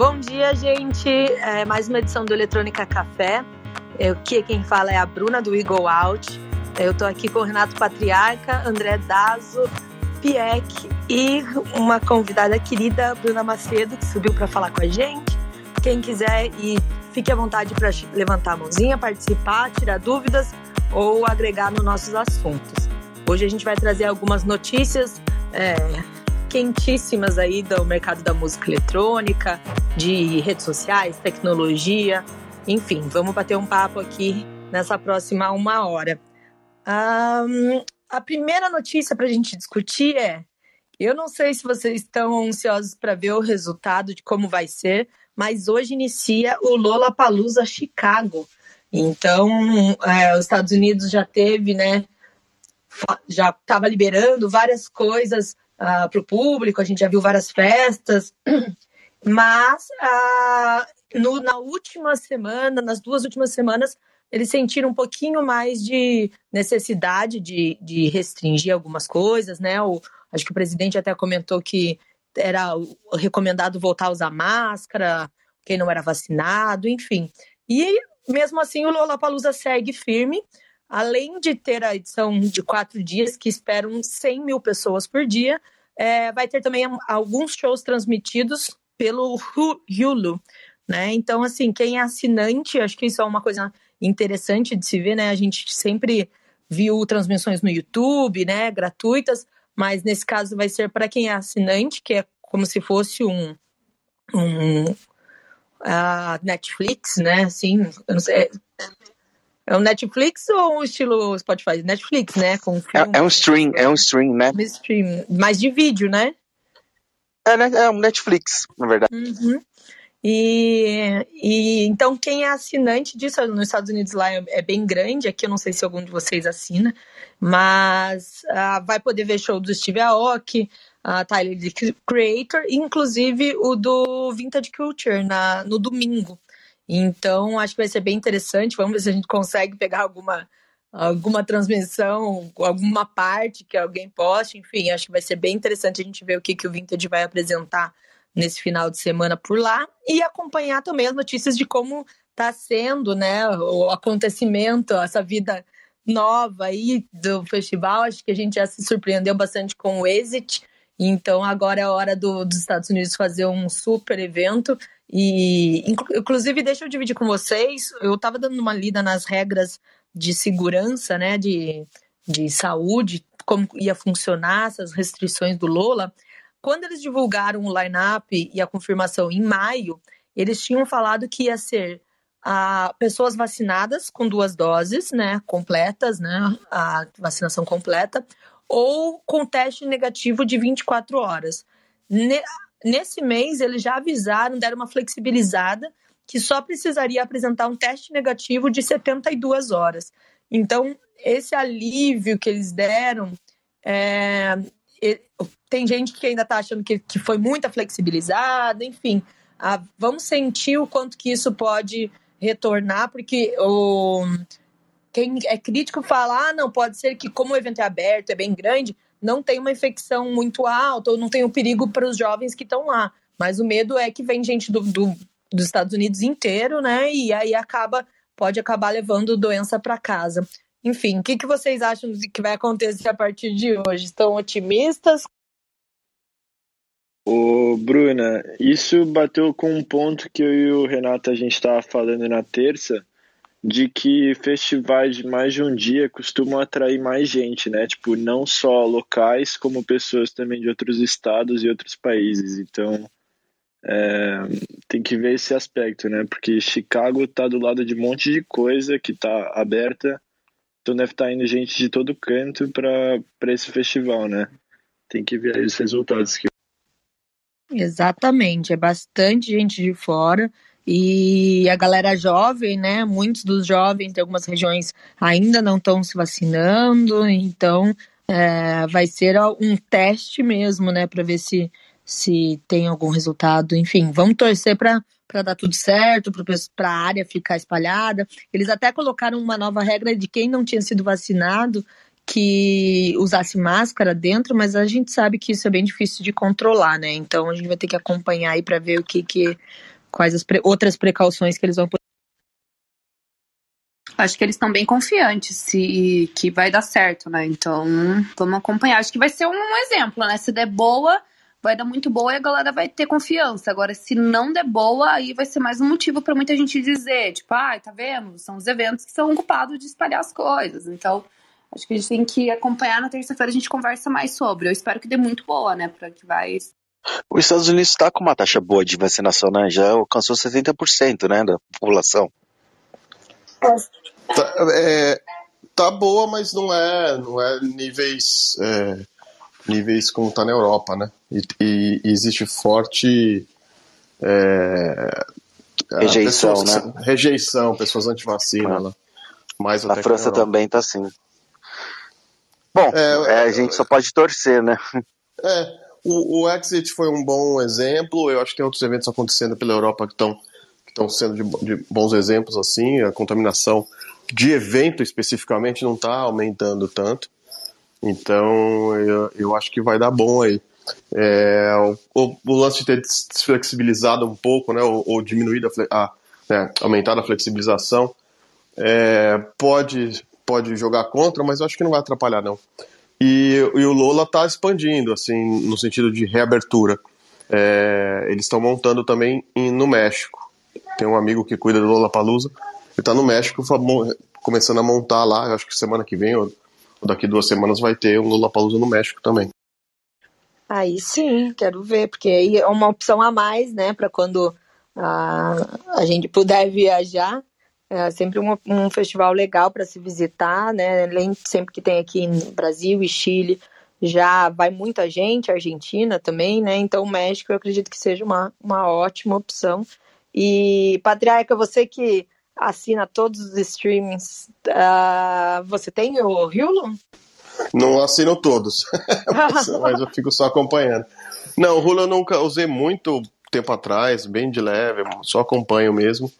Bom dia, gente. É mais uma edição do Eletrônica Café. Eu, que quem fala é a Bruna do Eagle Out. Eu estou aqui com o Renato Patriarca, André Dazo, Pieck e uma convidada querida, Bruna Macedo, que subiu para falar com a gente. Quem quiser e fique à vontade para levantar a mãozinha, participar, tirar dúvidas ou agregar nos nossos assuntos. Hoje a gente vai trazer algumas notícias é, quentíssimas aí do mercado da música eletrônica, de redes sociais, tecnologia, enfim, vamos bater um papo aqui nessa próxima uma hora. Um, a primeira notícia para a gente discutir é: eu não sei se vocês estão ansiosos para ver o resultado de como vai ser, mas hoje inicia o Lola Chicago. Então, é, os Estados Unidos já teve, né? Já estava liberando várias coisas uh, ah, para o público, a gente já viu várias festas, mas uh, no, na última semana, nas duas últimas semanas, eles sentiram um pouquinho mais de necessidade de, de restringir algumas coisas, né? O, acho que o presidente até comentou que era recomendado voltar a usar máscara, quem não era vacinado, enfim. E mesmo assim o Lollapalooza segue firme, além de ter a edição de quatro dias, que esperam 100 mil pessoas por dia, é, vai ter também alguns shows transmitidos pelo Hulu, né? Então, assim, quem é assinante, acho que isso é uma coisa interessante de se ver, né? A gente sempre viu transmissões no YouTube, né, gratuitas, mas nesse caso vai ser para quem é assinante, que é como se fosse um, um a Netflix, né? Assim, eu não sei, é um Netflix ou um estilo Spotify? Netflix, né? Com é, é, um stream, é um stream, né? Um stream, mais de vídeo, né? É, né? é um Netflix, na verdade. Uhum. E, e então quem é assinante disso nos Estados Unidos lá é, é, bem grande. Aqui eu não sei se algum de vocês assina, mas uh, vai poder ver show do Steve Aoki, a uh, Tyler the Creator, inclusive o do Vintage Culture na, no domingo. Então, acho que vai ser bem interessante. Vamos ver se a gente consegue pegar alguma, alguma transmissão, alguma parte que alguém poste. Enfim, acho que vai ser bem interessante a gente ver o que, que o Vintage vai apresentar nesse final de semana por lá e acompanhar também as notícias de como está sendo né, o acontecimento, essa vida nova aí do festival. Acho que a gente já se surpreendeu bastante com o Exit. Então agora é a hora do, dos Estados Unidos fazer um super evento e, inclusive, deixa eu dividir com vocês. Eu estava dando uma lida nas regras de segurança, né, de, de saúde, como ia funcionar essas restrições do Lola. Quando eles divulgaram o line-up e a confirmação em maio, eles tinham falado que ia ser a pessoas vacinadas com duas doses, né, completas, né, a vacinação completa, ou com teste negativo de 24 horas. Nesse mês, eles já avisaram, deram uma flexibilizada, que só precisaria apresentar um teste negativo de 72 horas. Então, esse alívio que eles deram, é, tem gente que ainda está achando que, foi muita flexibilizada, enfim. A, vamos sentir o quanto que isso pode retornar, porque o, quem é crítico fala, ah, não, pode ser que como o evento é aberto, é bem grande, não tem uma infecção muito alta ou não tem um perigo para os jovens que estão lá. Mas o medo é que vem gente do, do, dos Estados Unidos inteiro, né? E aí acaba pode acabar levando doença para casa. Enfim, o que, que vocês acham que vai acontecer a partir de hoje? Estão otimistas? Ô, Bruna, isso bateu com um ponto que eu e o Renato a gente estava falando na terça, de que festivais de mais de um dia costumam atrair mais gente, né? Tipo, não só locais, como pessoas também de outros estados e outros países. Então, é, tem que ver esse aspecto, né? Porque Chicago tá do lado de um monte de coisa que tá aberta, então deve estar tá indo gente de todo canto para esse festival, né? Tem que ver os resultados que Exatamente, é bastante gente de fora. E a galera jovem, né? Muitos dos jovens de algumas regiões ainda não estão se vacinando, então é, vai ser um teste mesmo, né? Para ver se, se tem algum resultado. Enfim, vamos torcer para para dar tudo certo, para a área ficar espalhada. Eles até colocaram uma nova regra de quem não tinha sido vacinado que usasse máscara dentro, mas a gente sabe que isso é bem difícil de controlar, né? Então a gente vai ter que acompanhar aí para ver o que, que quais as pre outras precauções que eles vão Acho que eles estão bem confiantes se que vai dar certo, né? Então, vamos acompanhar. Acho que vai ser um exemplo, né? Se der boa, vai dar muito boa e a galera vai ter confiança. Agora, se não der boa, aí vai ser mais um motivo para muita gente dizer, tipo, ai, ah, tá vendo? São os eventos que são ocupados de espalhar as coisas. Então, acho que a gente tem que acompanhar. Na terça-feira a gente conversa mais sobre. Eu espero que dê muito boa, né? Para que vai os Estados Unidos está com uma taxa boa de vacinação, né? Já alcançou 70%, né, da população. Tá, é, tá boa, mas não é, não é níveis, é, níveis como tá na Europa, né? E, e existe forte é, rejeição, pessoas, né? Rejeição, pessoas anti-vacina ah. lá. Mais na França também tá assim. Bom, é, é, a gente só pode torcer, né? É, o, o Exit foi um bom exemplo. Eu acho que tem outros eventos acontecendo pela Europa que estão sendo de, de, bons exemplos assim. A contaminação de evento especificamente não está aumentando tanto. Então eu, eu acho que vai dar bom aí. É, o, o, lance de ter desflexibilizado um pouco, né, ou, ou diminuído a, a né, aumentado a flexibilização, é, pode pode jogar contra, mas eu acho que não vai atrapalhar não. E, e o Lola está expandindo, assim, no sentido de reabertura. É, eles estão montando também em, no México. Tem um amigo que cuida do Lola Palusa. Ele está no México começando a montar lá. Acho que semana que vem ou, daqui duas semanas vai ter um Lola Palusa no México também. Aí sim, quero ver, porque aí é uma opção a mais, né, para quando a, a gente puder viajar. É sempre um, um festival legal para se visitar, né? Além sempre que tem aqui no Brasil e Chile, já vai muita gente, Argentina também, né? Então, o México eu acredito que seja uma, uma ótima opção. E, Patriarca, você que assina todos os streamings, uh, você tem o Hulu? Não assino todos, mas eu fico só acompanhando. Não, o Hulu eu nunca usei muito tempo atrás, bem de leve, só acompanho mesmo.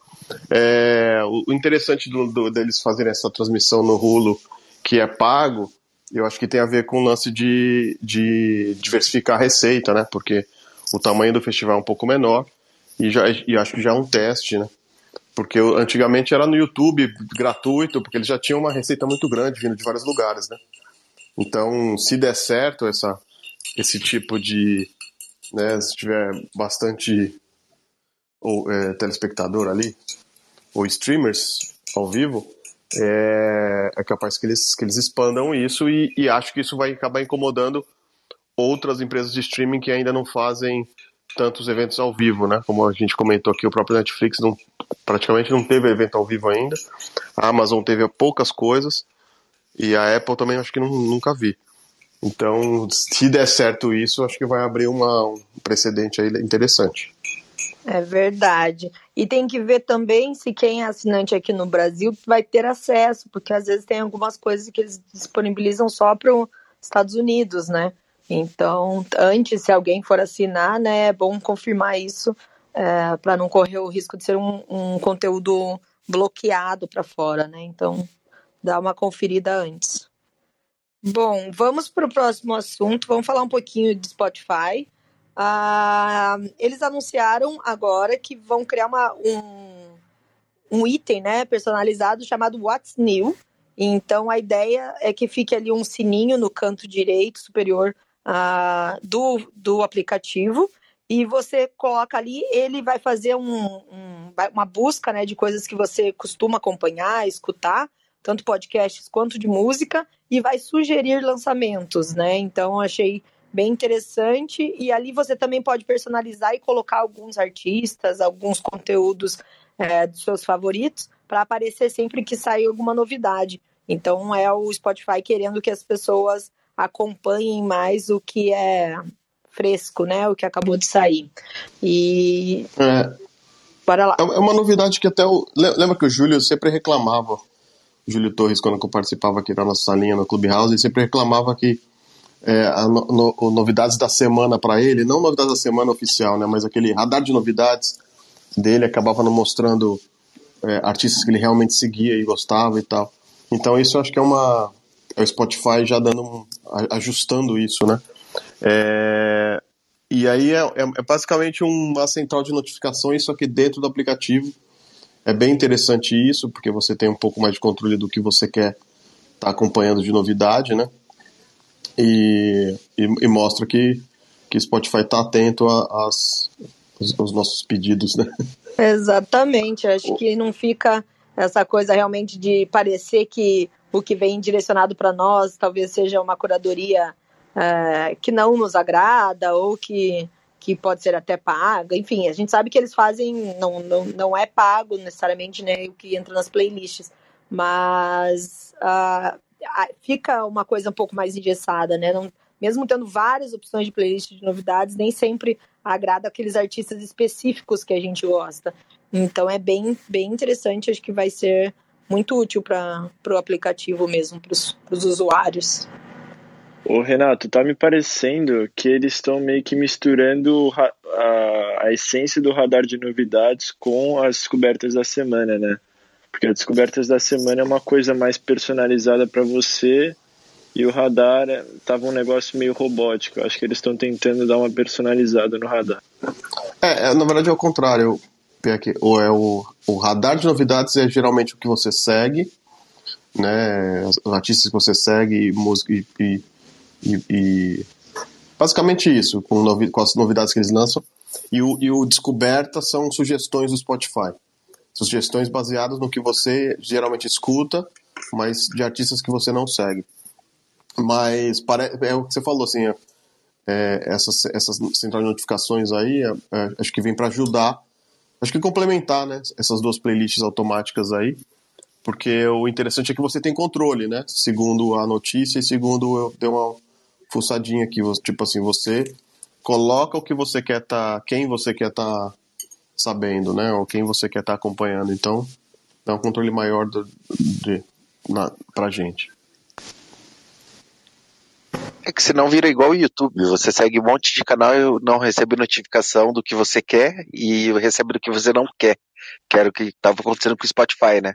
É, o interessante do, do, deles fazerem essa transmissão no Hulu, que é pago, eu acho que tem a ver com o lance de, de diversificar a receita, né? Porque o tamanho do festival é um pouco menor e, já, e acho que já é um teste, né? Porque antigamente era no YouTube gratuito, porque eles já tinham uma receita muito grande vindo de vários lugares, né? Então, se der certo essa, esse tipo de. Né, se tiver bastante ou, é, telespectador ali, ou streamers ao vivo, é, é, capaz que eles, que eles expandam isso e, e acho que isso vai acabar incomodando outras empresas de streaming que ainda não fazem tantos eventos ao vivo, né? Como a gente comentou aqui, o próprio Netflix não, praticamente não teve evento ao vivo ainda. A Amazon teve poucas coisas e a Apple também acho que não, nunca vi. Então, se der certo isso, acho que vai abrir uma, um precedente aí interessante. É verdade. E tem que ver também se quem é assinante aqui no Brasil vai ter acesso, porque às vezes tem algumas coisas que eles disponibilizam só para os Estados Unidos, né? Então, antes, se alguém for assinar, né, é bom confirmar isso é, para não correr o risco de ser um, um conteúdo bloqueado para fora, né? Então, dá uma conferida antes. Bom, vamos para o próximo assunto. Vamos falar um pouquinho de Spotify. Ah, eles anunciaram agora que vão criar uma, um, um item né, personalizado chamado What's New. Então a ideia é que fique ali um sininho no canto direito superior ah, do, do aplicativo e você coloca ali, ele vai fazer um, um, uma busca né, de coisas que você costuma acompanhar, escutar, tanto podcasts quanto de música, e vai sugerir lançamentos, né? Então achei bem interessante. E ali você também pode personalizar e colocar alguns artistas, alguns conteúdos é, dos seus favoritos, para aparecer sempre que sair alguma novidade. Então é o Spotify querendo que as pessoas acompanhem mais o que é fresco, né? O que acabou de sair. E. É, Bora lá. É, é uma novidade que até o. Lembra que o Júlio sempre reclamava. O Júlio Torres, quando eu participava aqui da nossa salinha no Clubhouse, ele sempre reclamava que é, a no, no, novidades da semana para ele, não novidades da semana oficial, né, mas aquele radar de novidades dele acabava não mostrando é, artistas que ele realmente seguia e gostava e tal. Então isso eu acho que é uma é o Spotify já dando um, ajustando isso, né? É, e aí é, é, é, basicamente uma central de notificações, só que dentro do aplicativo. É bem interessante isso, porque você tem um pouco mais de controle do que você quer estar tá acompanhando de novidade, né? E, e, e, mostra que, que Spotify está atento às, aos nossos pedidos, né? Exatamente, acho que não fica essa coisa realmente de parecer que o que vem direcionado para nós talvez seja uma curadoria é, que não nos agrada ou que, que pode ser até paga. Enfim, a gente sabe que eles fazem, não, não, não é pago necessariamente né, o que entra nas playlists, mas uh, fica uma coisa um pouco mais engessada, né? Não, mesmo tendo várias opções de playlist de novidades, nem sempre agrada aqueles artistas específicos que a gente gosta. Então é bem, bem interessante, acho que vai ser muito útil para o aplicativo mesmo, para os usuários. Ô Renato, tá me parecendo que eles estão meio que misturando a, a essência do radar de novidades com as descobertas da semana, né? Porque as descobertas da semana é uma coisa mais personalizada para você e o radar tava um negócio meio robótico. Acho que eles estão tentando dar uma personalizada no radar. É, é na verdade é o contrário. Ou é o, o radar de novidades é geralmente o que você segue, né? Os artistas que você segue, música e, e, e basicamente isso, com, novi, com as novidades que eles lançam. E o, e o Descoberta são sugestões do Spotify. Sugestões baseadas no que você geralmente escuta, mas de artistas que você não segue. Mas é o que você falou, assim, é, essas, essas centrais de notificações aí, é, é, acho que vem para ajudar Acho que complementar, né, essas duas playlists automáticas aí, porque o interessante é que você tem controle, né, segundo a notícia e segundo eu dei uma fuçadinha aqui, tipo assim, você coloca o que você quer tá, quem você quer tá sabendo, né, ou quem você quer tá acompanhando, então dá um controle maior do, de, na, pra gente. É que senão vira igual o YouTube. Você segue um monte de canal e não recebe notificação do que você quer e recebe do que você não quer. Que era o que estava acontecendo com o Spotify, né?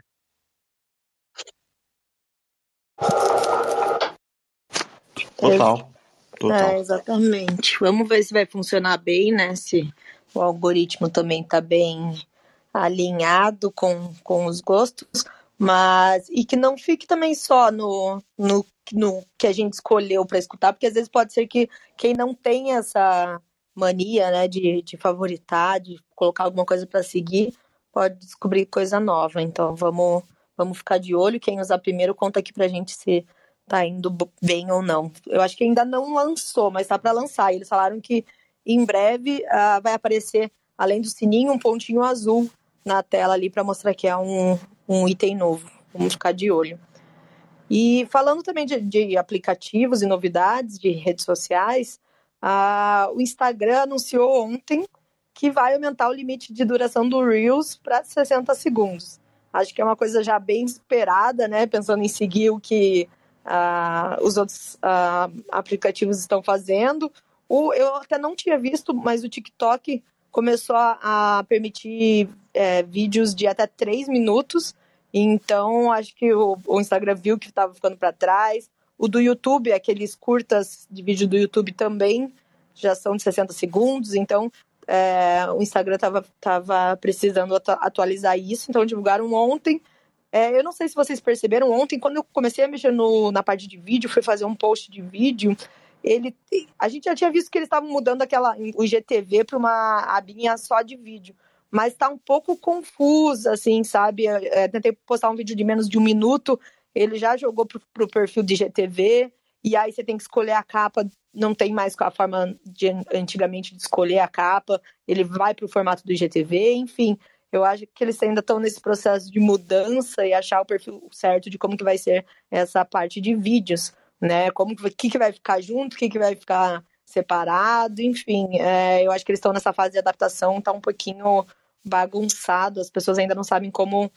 Total. Total. É, exatamente. Vamos ver se vai funcionar bem, né? Se o algoritmo também está bem alinhado com, com os gostos. Mas, e que não fique também só no, no, no que a gente escolheu para escutar, porque às vezes pode ser que quem não tem essa mania, né, de, de favoritar, de colocar alguma coisa para seguir, pode descobrir coisa nova. Então vamos, vamos ficar de olho. Quem usar primeiro, conta aqui pra gente se tá indo bem ou não. Eu acho que ainda não lançou, mas tá para lançar. Eles falaram que em breve uh, vai aparecer, além do sininho, um pontinho azul na tela ali para mostrar que é um, um item novo. Vamos ficar de olho. E falando também de, de aplicativos e novidades de redes sociais, a, o Instagram anunciou ontem que vai aumentar o limite de duração do Reels para 60 segundos. Acho que é uma coisa já bem esperada, né? Pensando em seguir o que uh, os outros uh, aplicativos estão fazendo. O, eu até não tinha visto, mas o TikTok começou a, a permitir é, vídeos de até três minutos. Então, acho que o, o Instagram viu que estava ficando para trás. O do YouTube, aqueles curtas de vídeo do YouTube também já são de 60 segundos. Então, é, o Instagram estava tava precisando atualizar isso. Então, divulgaram ontem. É, eu não sei se vocês perceberam, ontem, quando eu comecei a mexer no, na parte de vídeo, fui fazer um post de vídeo, ele a gente já tinha visto que eles estavam mudando aquela o IGTV para uma abinha só de vídeo, mas está um pouco confusa, assim, sabe? É, tentei postar um vídeo de menos de um minuto, ele já jogou pro, pro perfil de IGTV, e aí você tem que escolher a capa, não tem mais a forma de antigamente de escolher a capa, ele vai para o formato do IGTV, enfim. Eu acho que eles ainda estão nesse processo de mudança e achar o perfil certo de como que vai ser essa parte de vídeos né? Como que, que vai ficar junto, o que, que vai ficar separado, enfim. É, eu acho que eles estão nessa fase de adaptação, tá um pouquinho bagunçado, as pessoas ainda não sabem como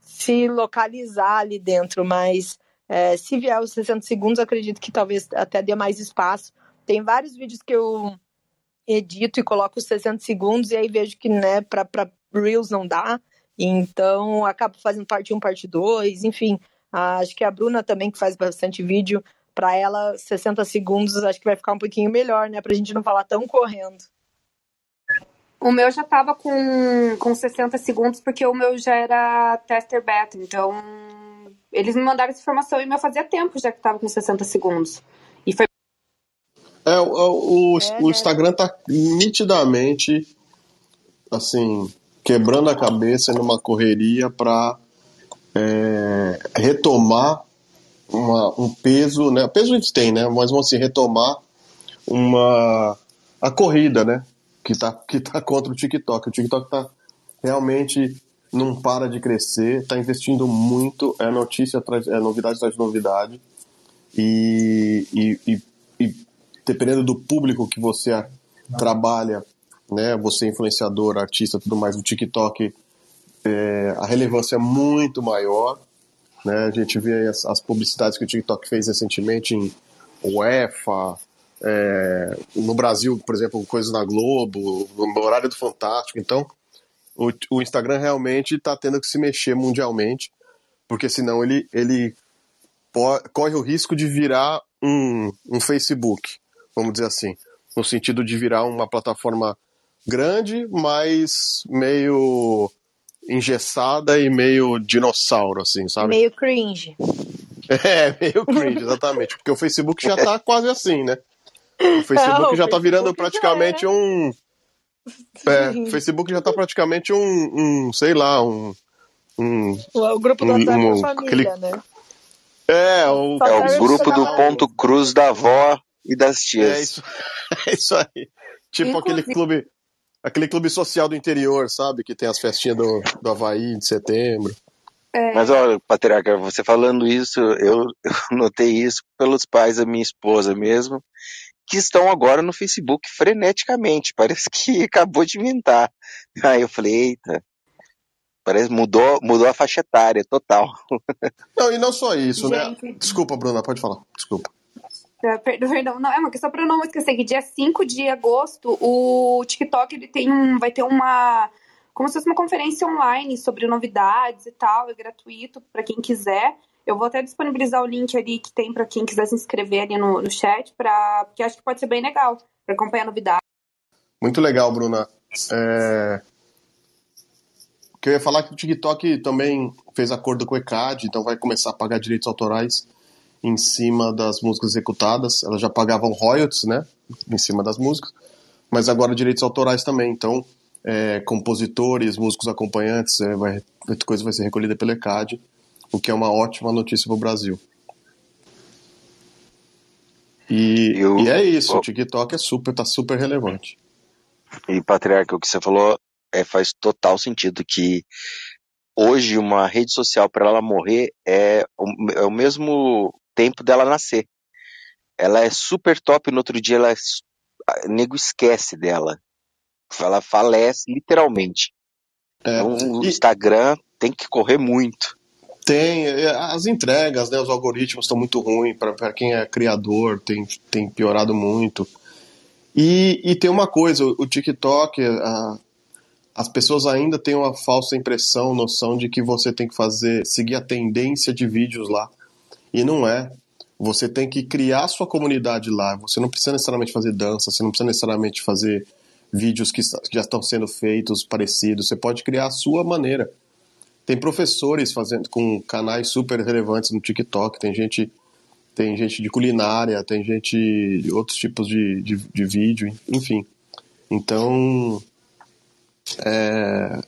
se localizar ali dentro, mas é, se vier os 60 segundos, acredito que talvez até dê mais espaço. Tem vários vídeos que eu edito e coloco os 60 segundos e aí vejo que, né, para Reels não dá, então acabo fazendo parte 1, parte 2, enfim, acho que a Bruna também, que faz bastante vídeo, para ela 60 segundos acho que vai ficar um pouquinho melhor, né? Pra gente não falar tão correndo. O meu já tava com, com 60 segundos, porque o meu já era tester beta, então eles me mandaram essa informação e meu fazia tempo já que tava com 60 segundos. E foi. É, o, o, é, o Instagram tá nitidamente assim, quebrando a cabeça numa correria para é, retomar uma, um peso, né? Peso gente tem, né? Mas vamos assim, retomar uma a corrida, né? Que tá, que tá contra o TikTok. O TikTok tá realmente não para de crescer, tá investindo muito, é notícia atrás, é novidade atrás de novidade. E, e, e, e dependendo do público que você trabalha, né? Você é influenciador, artista, tudo mais, o TikTok é, a relevância é muito maior. Né? A gente vê as, as, publicidades que o TikTok fez recentemente em UEFA, é, no Brasil, por exemplo, coisas na Globo, no horário do Fantástico. Então, o, o Instagram realmente está tendo que se mexer mundialmente, porque senão ele, ele corre o risco de virar um, um Facebook, vamos dizer assim, no sentido de virar uma plataforma grande, mas meio engessada e meio dinossauro, assim, sabe? Meio cringe. É, meio cringe, exatamente. Porque o Facebook já tá quase assim, né? O Facebook Não, já o tá virando praticamente é. um. É, o Facebook já tá praticamente um, um sei lá, um. um o, grupo do WhatsApp um, da família, aquele... né? É, o, é o grupo do ponto cruz da avó e das tias. É isso, é isso aí. Tipo Inclusive... aquele clube aquele clube social do interior, sabe? Que tem as festinhas do, do Havaí de setembro. É. Mas olha, Patriarca, você falando isso, eu, eu notei isso pelos pais da minha esposa mesmo, que estão agora no Facebook freneticamente. Parece que acabou de inventar. Aí eu falei, eita, parece mudou, mudou a faixa etária total. Não, e não só isso, né? Gente. né? Desculpa, Bruna, pode falar. Desculpa. Perdão, não, é uma questão para não esquecer que dia 5 de agosto o TikTok ele tem um, vai ter uma como se fosse uma conferência online sobre novidades e tal, é gratuito para quem quiser. Eu vou até disponibilizar o link ali que tem para quem quiser se inscrever ali no, no chat, pra, porque acho que pode ser bem legal para acompanhar novidades. Muito legal, Bruna. É... Eu ia falar que o TikTok também fez acordo com o ECAD, então vai começar a pagar direitos autorais em cima das músicas executadas. Elas já pagavam royalties, né, em cima das músicas, mas agora direitos autorais também. Então, é, compositores, músicos acompanhantes, é, vai, coisa vai ser recolhida pela ECAD, o que é uma ótima notícia para o Brasil. E, Eu, e é isso, o TikTok é super, tá super relevante. E Patriarca, o que você falou é, faz total sentido que hoje uma rede social para ela morrer é o, é o mesmo tempo dela nascer. Ela é super top, no outro dia ela nego esquece dela. Ela falece literalmente. É. Então, o Instagram tem que correr muito. Tem, é, as entregas, né, os algoritmos estão muito ruins para quem é criador, tem, tem piorado muito. E, e tem uma coisa, o TikTok, a, as pessoas ainda têm uma falsa impressão, noção de que você tem que fazer, seguir a tendência de vídeos lá. E não é. Você tem que criar sua comunidade lá. Você não precisa necessariamente fazer dança, você não precisa necessariamente fazer vídeos que já estão sendo feitos parecidos. Você pode criar a sua maneira. Tem professores fazendo com canais super relevantes no TikTok, tem gente tem gente de culinária, tem gente de outros tipos de, de, de vídeo, enfim. Então, é,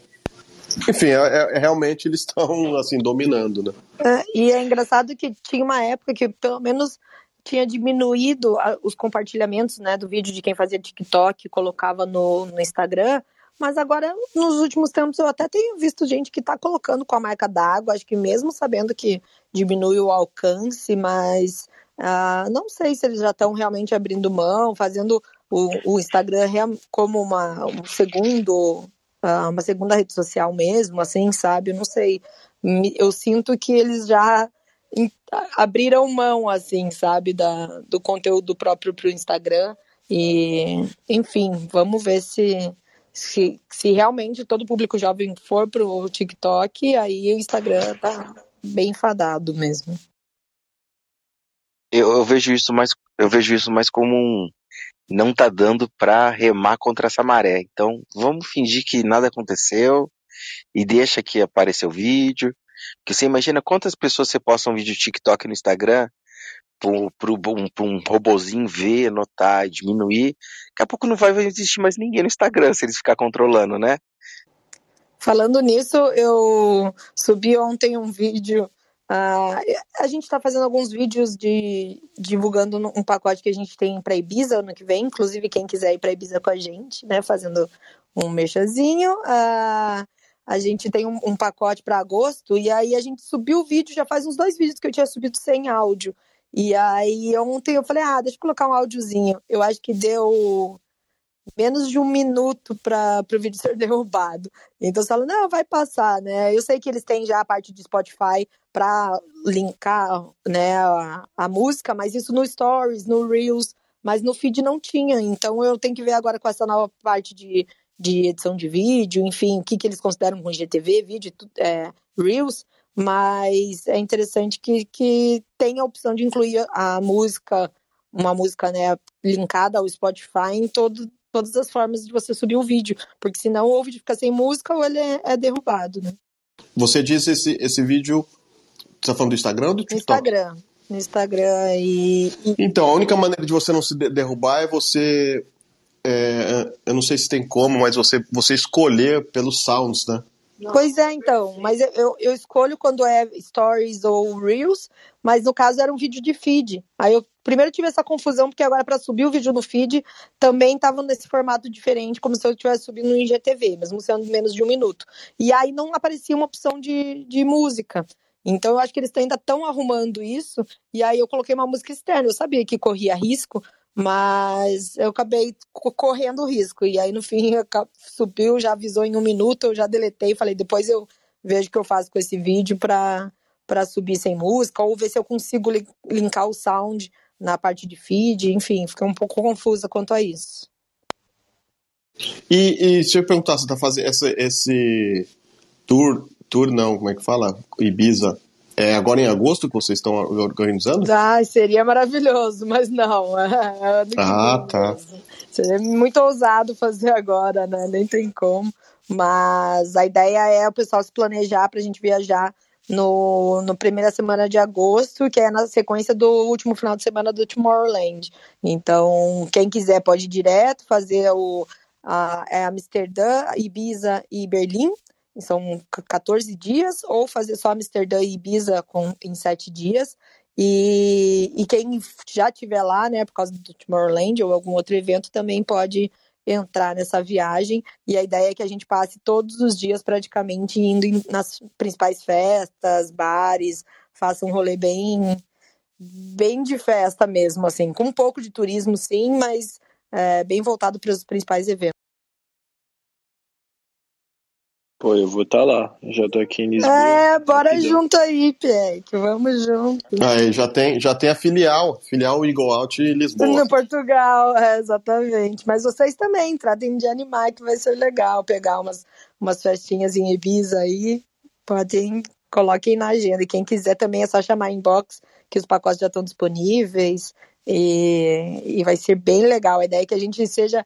enfim, é, é, realmente eles estão assim dominando, né? É, e é engraçado que tinha uma época que pelo menos tinha diminuído os compartilhamentos né, do vídeo de quem fazia TikTok, colocava no, no Instagram, mas agora, nos últimos tempos, eu até tenho visto gente que está colocando com a marca d'água, acho que mesmo sabendo que diminui o alcance, mas uh, não sei se eles já estão realmente abrindo mão, fazendo o, o Instagram como uma, um segundo uma segunda rede social mesmo, assim, sabe? Eu não sei. Eu sinto que eles já abriram mão, assim, sabe, da, do conteúdo próprio para o Instagram. E, enfim, vamos ver se, se, se realmente todo público jovem for pro TikTok, aí o Instagram tá, bem fadado mesmo. Eu, eu vejo isso mais, eu vejo isso mais como um não tá dando para remar contra essa maré. Então, vamos fingir que nada aconteceu e deixa que apareça o vídeo. Porque você imagina quantas pessoas você posta um vídeo TikTok no Instagram para um, um robozinho ver, notar diminuir. Daqui a pouco não vai existir mais ninguém no Instagram se eles ficar controlando, né? Falando nisso, eu subi ontem um vídeo Uh, a gente está fazendo alguns vídeos de divulgando um pacote que a gente tem para Ibiza ano que vem. Inclusive, quem quiser ir para Ibiza com a gente, né? Fazendo um mexazinho. Uh, a gente tem um, um pacote para agosto. E aí a gente subiu o vídeo, já faz uns dois vídeos que eu tinha subido sem áudio. E aí ontem eu falei, ah, deixa eu colocar um áudiozinho. Eu acho que deu menos de um minuto para o vídeo ser derrubado. Então você fala, não, vai passar, né? Eu sei que eles têm já a parte de Spotify para linkar né, a, a, música, mas isso no Stories, no Reels, mas no feed não tinha. Então eu tenho que ver agora com essa nova parte de, de edição de vídeo, enfim, o que, que eles consideram com GTV, vídeo, é, Reels. Mas é interessante que, que tenha a opção de incluir a música, uma música né, linkada ao Spotify em todo, todas as formas de você subir um vídeo, porque senão ou o vídeo fica sem música ou ele é, é derrubado, né? Você disse esse, esse vídeo, você tá falando do Instagram ou do TikTok? No Instagram, no Instagram e, e... Então, a única maneira de você não se derrubar é você, é, eu não sei se tem como, mas você, você escolher pelos sounds, né? Pois é, então. Mas eu, eu escolho quando é stories ou reels, mas no caso era um vídeo de feed. Aí eu primeiro tive essa confusão, porque agora para subir o vídeo no feed também estava nesse formato diferente, como se eu estivesse subindo no IGTV, mesmo sendo menos de um minuto. E aí não aparecia uma opção de, de música. Então eu acho que eles ainda estão arrumando isso. E aí eu coloquei uma música externa. Eu sabia que corria risco, mas eu acabei correndo risco. E aí, no fim, subiu, já avisou em um minuto, eu já deletei. Falei, depois eu vejo o que eu faço com esse vídeo para para subir sem música, ou ver se eu consigo linkar o sound na parte de feed, enfim, fiquei um pouco confusa quanto a isso. E, e se eu perguntar, você tá fazendo esse, esse tour, tour não, como é que fala? Ibiza, é agora em agosto que vocês estão organizando? Ah, seria maravilhoso, mas não. É, ah, tá. Mesmo. Seria muito ousado fazer agora, né? Nem tem como. Mas a ideia é o pessoal se planejar para a gente viajar no, no primeira semana de agosto, que é na sequência do último final de semana do Tomorrowland. Então, quem quiser pode ir direto fazer o a, é Amsterdã, Ibiza e Berlim são 14 dias, ou fazer só Amsterdã e Ibiza com, em 7 dias. E, e quem já estiver lá, né, por causa do Tomorrowland ou algum outro evento, também pode entrar nessa viagem. E a ideia é que a gente passe todos os dias praticamente indo em, nas principais festas, bares, faça um rolê bem bem de festa mesmo, assim, com um pouco de turismo, sim, mas é, bem voltado para os principais eventos. Pô, eu vou estar tá lá. Já tô aqui em Lisboa. É, bora rapidão. junto aí, Peck. Vamos junto. Aí, já tem, já tem a filial, filial Eagle Out em Lisboa. No Portugal, é, exatamente. Mas vocês também, tratem de animar, que vai ser legal. Pegar umas, umas festinhas em Ibiza aí. Podem, coloquem na agenda. E quem quiser também é só chamar inbox, que os pacotes já estão disponíveis. E, e vai ser bem legal. A ideia é que a gente seja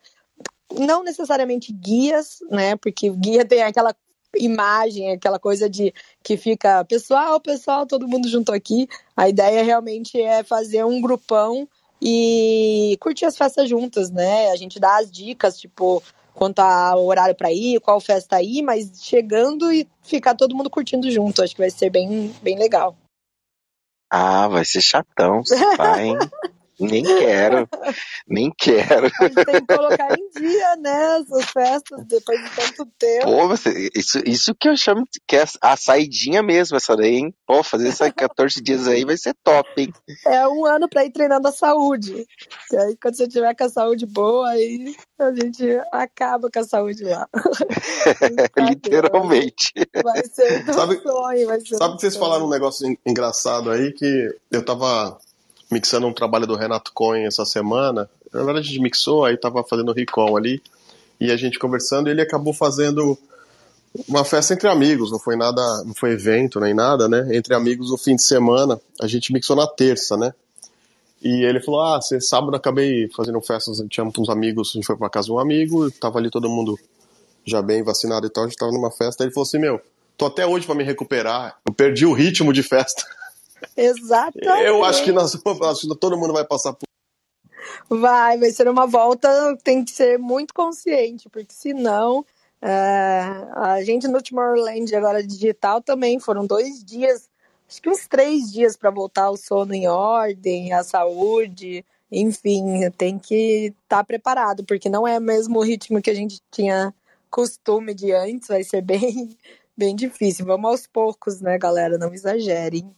não necessariamente guias, né? Porque o guia tem aquela imagem, aquela coisa de que fica pessoal, pessoal, todo mundo junto aqui. A ideia realmente é fazer um grupão e curtir as festas juntas, né? A gente dá as dicas, tipo, quanto ao horário para ir, qual festa ir, mas chegando e ficar todo mundo curtindo junto. Acho que vai ser bem, bem legal. Ah, vai ser chatão, pai, hein? Nem quero, nem quero. A gente tem que colocar em dia, né? Essas festas, depois de tanto tempo. Pô, você, isso, isso que eu chamo de que é a saidinha mesmo, essa daí, hein? Pô, fazer esses 14 dias aí vai ser top, hein? É um ano pra ir treinando a saúde. E aí, quando você tiver com a saúde boa, aí a gente acaba com a saúde lá. Literalmente. Vai ser do sabe, sonho, vai ser Sabe que vocês falaram um negócio engraçado aí que eu tava mixando um trabalho do Renato Cohen essa semana. Na verdade, a gente mixou, aí tava fazendo recall ali, e a gente conversando, ele acabou fazendo uma festa entre amigos, não foi nada, não foi evento nem nada, né? Entre amigos no fim de semana, a gente mixou na terça, né? E ele falou: Ah, você sábado acabei fazendo festas, tinha uns amigos, a gente foi pra casa de um amigo, tava ali todo mundo já bem vacinado e tal, a gente tava numa festa, aí ele falou assim: Meu, tô até hoje para me recuperar, eu perdi o ritmo de festa. Exatamente. Eu acho que, nós, acho que todo mundo vai passar por. Vai, vai ser uma volta, tem que ser muito consciente, porque senão é, a gente no Tomorrowland agora digital também foram dois dias, acho que uns três dias para voltar o sono em ordem, a saúde, enfim, tem que estar tá preparado, porque não é mesmo o ritmo que a gente tinha costume de antes, vai ser bem, bem difícil. Vamos aos poucos, né, galera? Não exagerem.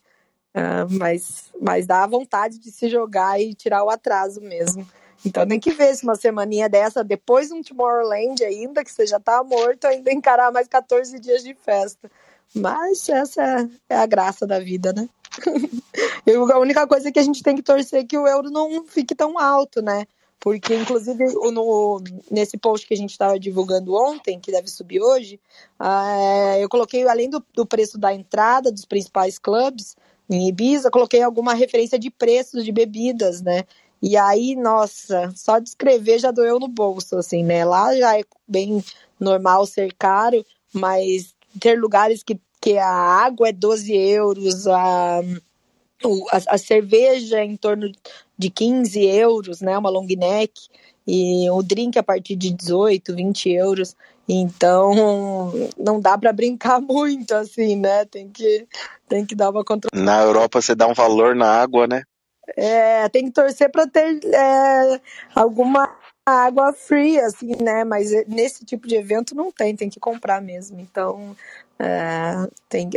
Uh, mas, mas dá vontade de se jogar e tirar o atraso mesmo. Então tem que ver se uma semaninha dessa, depois de um Tomorrowland ainda, que você já tá morto, ainda encarar mais 14 dias de festa. Mas essa é, é a graça da vida, né? a única coisa que a gente tem que torcer é que o euro não fique tão alto, né? Porque, inclusive, no, nesse post que a gente estava divulgando ontem, que deve subir hoje, uh, eu coloquei, além do, do preço da entrada dos principais clubes em Ibiza, coloquei alguma referência de preços de bebidas, né? E aí, nossa, só de escrever já doeu no bolso, assim, né? Lá já é bem normal ser caro, mas ter lugares que, que a água é 12 euros, a, a, a cerveja é em torno de 15 euros, né? Uma long neck, e o drink a partir de 18, 20 euros. Então, não dá para brincar muito, assim, né? Tem que, tem que dar uma controlada. Na Europa, você dá um valor na água, né? É, tem que torcer para ter é, alguma água free, assim, né? Mas nesse tipo de evento não tem, tem que comprar mesmo. Então é, tem,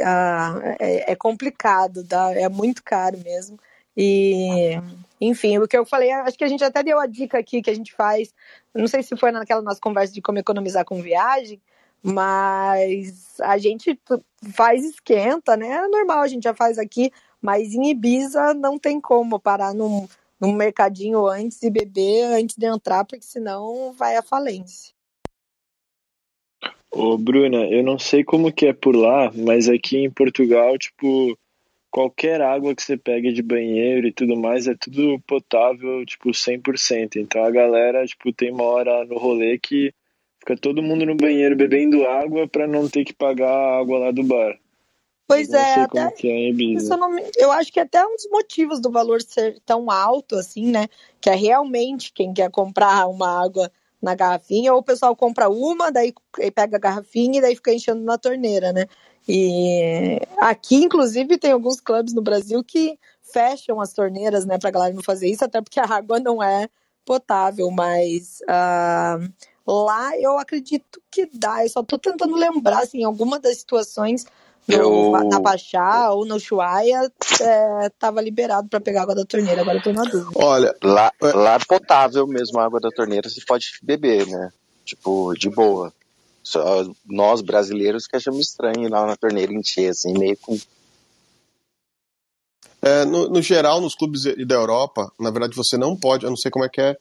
é, é, complicado, dá, é muito caro mesmo. E, enfim, o que eu falei, acho que a gente até deu a dica aqui que a gente faz. Não sei se foi naquela nossa conversa de como economizar com viagem, mas a gente faz esquenta, né? É normal, a gente já faz aqui mas em Ibiza não tem como parar num, num mercadinho antes e beber antes de entrar, porque senão vai à falência. Ô, Bruna, eu não sei como que é por lá, mas aqui em Portugal, tipo, qualquer água que você pegue de banheiro e tudo mais é tudo potável, tipo, 100%. Então a galera, tipo, tem uma hora no rolê que fica todo mundo no banheiro bebendo água para não ter que pagar a água lá do bar. Pois é, até, é eu, não, eu acho que até um dos motivos do valor ser tão alto assim, né? Que é realmente quem quer comprar uma água na garrafinha, ou o pessoal compra uma, daí pega a garrafinha e daí fica enchendo na torneira, né? E aqui, inclusive, tem alguns clubes no Brasil que fecham as torneiras, né, pra galera não fazer isso, até porque a água não é potável, mas uh, lá eu acredito que dá. Eu só tô tentando lembrar, assim, alguma das situações eu... na Pachá ou no Chuaia é, tava liberado para pegar água da torneira, agora eu tô na dúvida. Olha, lá, lá é potável mesmo a água da torneira, você pode beber, né? Tipo, de boa. Só nós brasileiros que achamos estranho lá na torneira encher, assim, meio com. É, no, no, geral, nos clubes da Europa, na verdade você não pode, eu não sei como é que é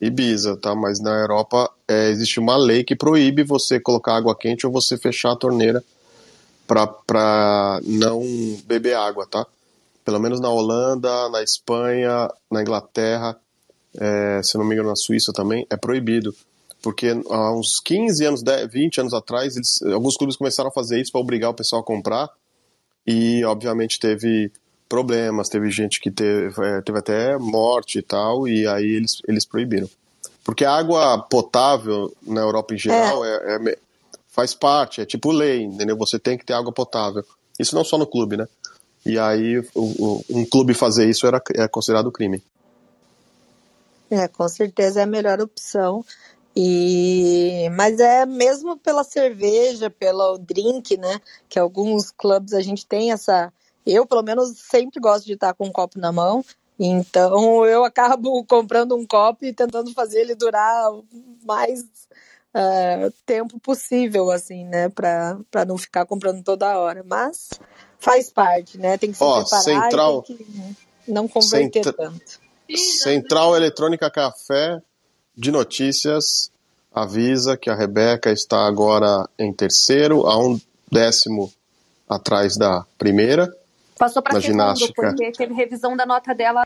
Ibiza, tá? Mas na Europa é, existe uma lei que proíbe você colocar água quente ou você fechar a torneira para não beber água, tá? Pelo menos na Holanda, na Espanha, na Inglaterra, é, se não me engano na Suíça também, é proibido. Porque há uns 15 anos, 10, 20 anos atrás, eles, alguns clubes começaram a fazer isso para obrigar o pessoal a comprar e, obviamente, teve problemas, teve gente que teve, é, teve até morte e tal, e aí eles, eles proibiram. Porque a água potável na Europa em geral é, é, é faz parte, é tipo lei, entendeu? Você tem que ter água potável. Isso não só no clube, né? E aí o, o, um clube fazer isso era é considerado crime. É, com certeza é a melhor opção. E mas é mesmo pela cerveja, pelo drink, né? Que alguns clubes a gente tem essa. Eu, pelo menos, sempre gosto de estar com um copo na mão. Então eu acabo comprando um copo e tentando fazer ele durar mais uh, tempo possível, assim, né? Pra, pra não ficar comprando toda hora. Mas faz parte, né? Tem que se Ó, preparar central, e tem que não converter centra, tanto. Central Eletrônica Café de Notícias avisa que a Rebeca está agora em terceiro, a um décimo atrás da primeira. Passou para segundo, ginástica. porque teve revisão da nota dela.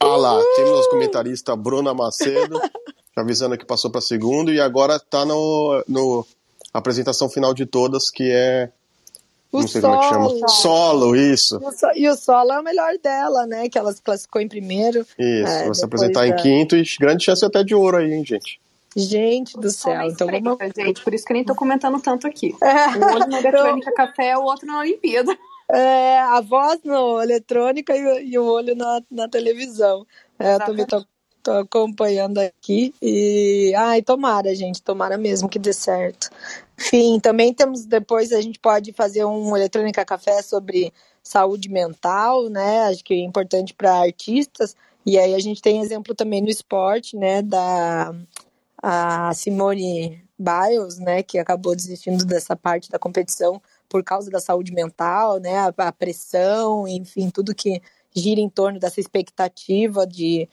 Ah lá, temos nosso comentarista Bruna Macedo, avisando que passou para segundo, e agora está no, no apresentação final de todas, que é o não sei solo. como é que chama. Solo, isso. E o solo é o melhor dela, né? Que ela se classificou em primeiro. Isso, é, vai se apresentar da... em quinto e grande chance até de ouro aí, hein, gente. Gente do céu, então vamos... gente, por isso que eu nem tô comentando tanto aqui. É, um olho na eletrônica eu... café, o outro na Olimpíada. É, a voz no eletrônica e, e o olho na, na televisão. É, eu também tô, tô acompanhando aqui e ai, tomara, gente, tomara mesmo que dê certo. Enfim, também temos depois a gente pode fazer um eletrônica café sobre saúde mental, né? Acho que é importante para artistas. E aí a gente tem exemplo também no esporte, né, da a Simone Biles, né, que acabou desistindo dessa parte da competição por causa da saúde mental, né, a, a pressão, enfim, tudo que gira em torno dessa expectativa de,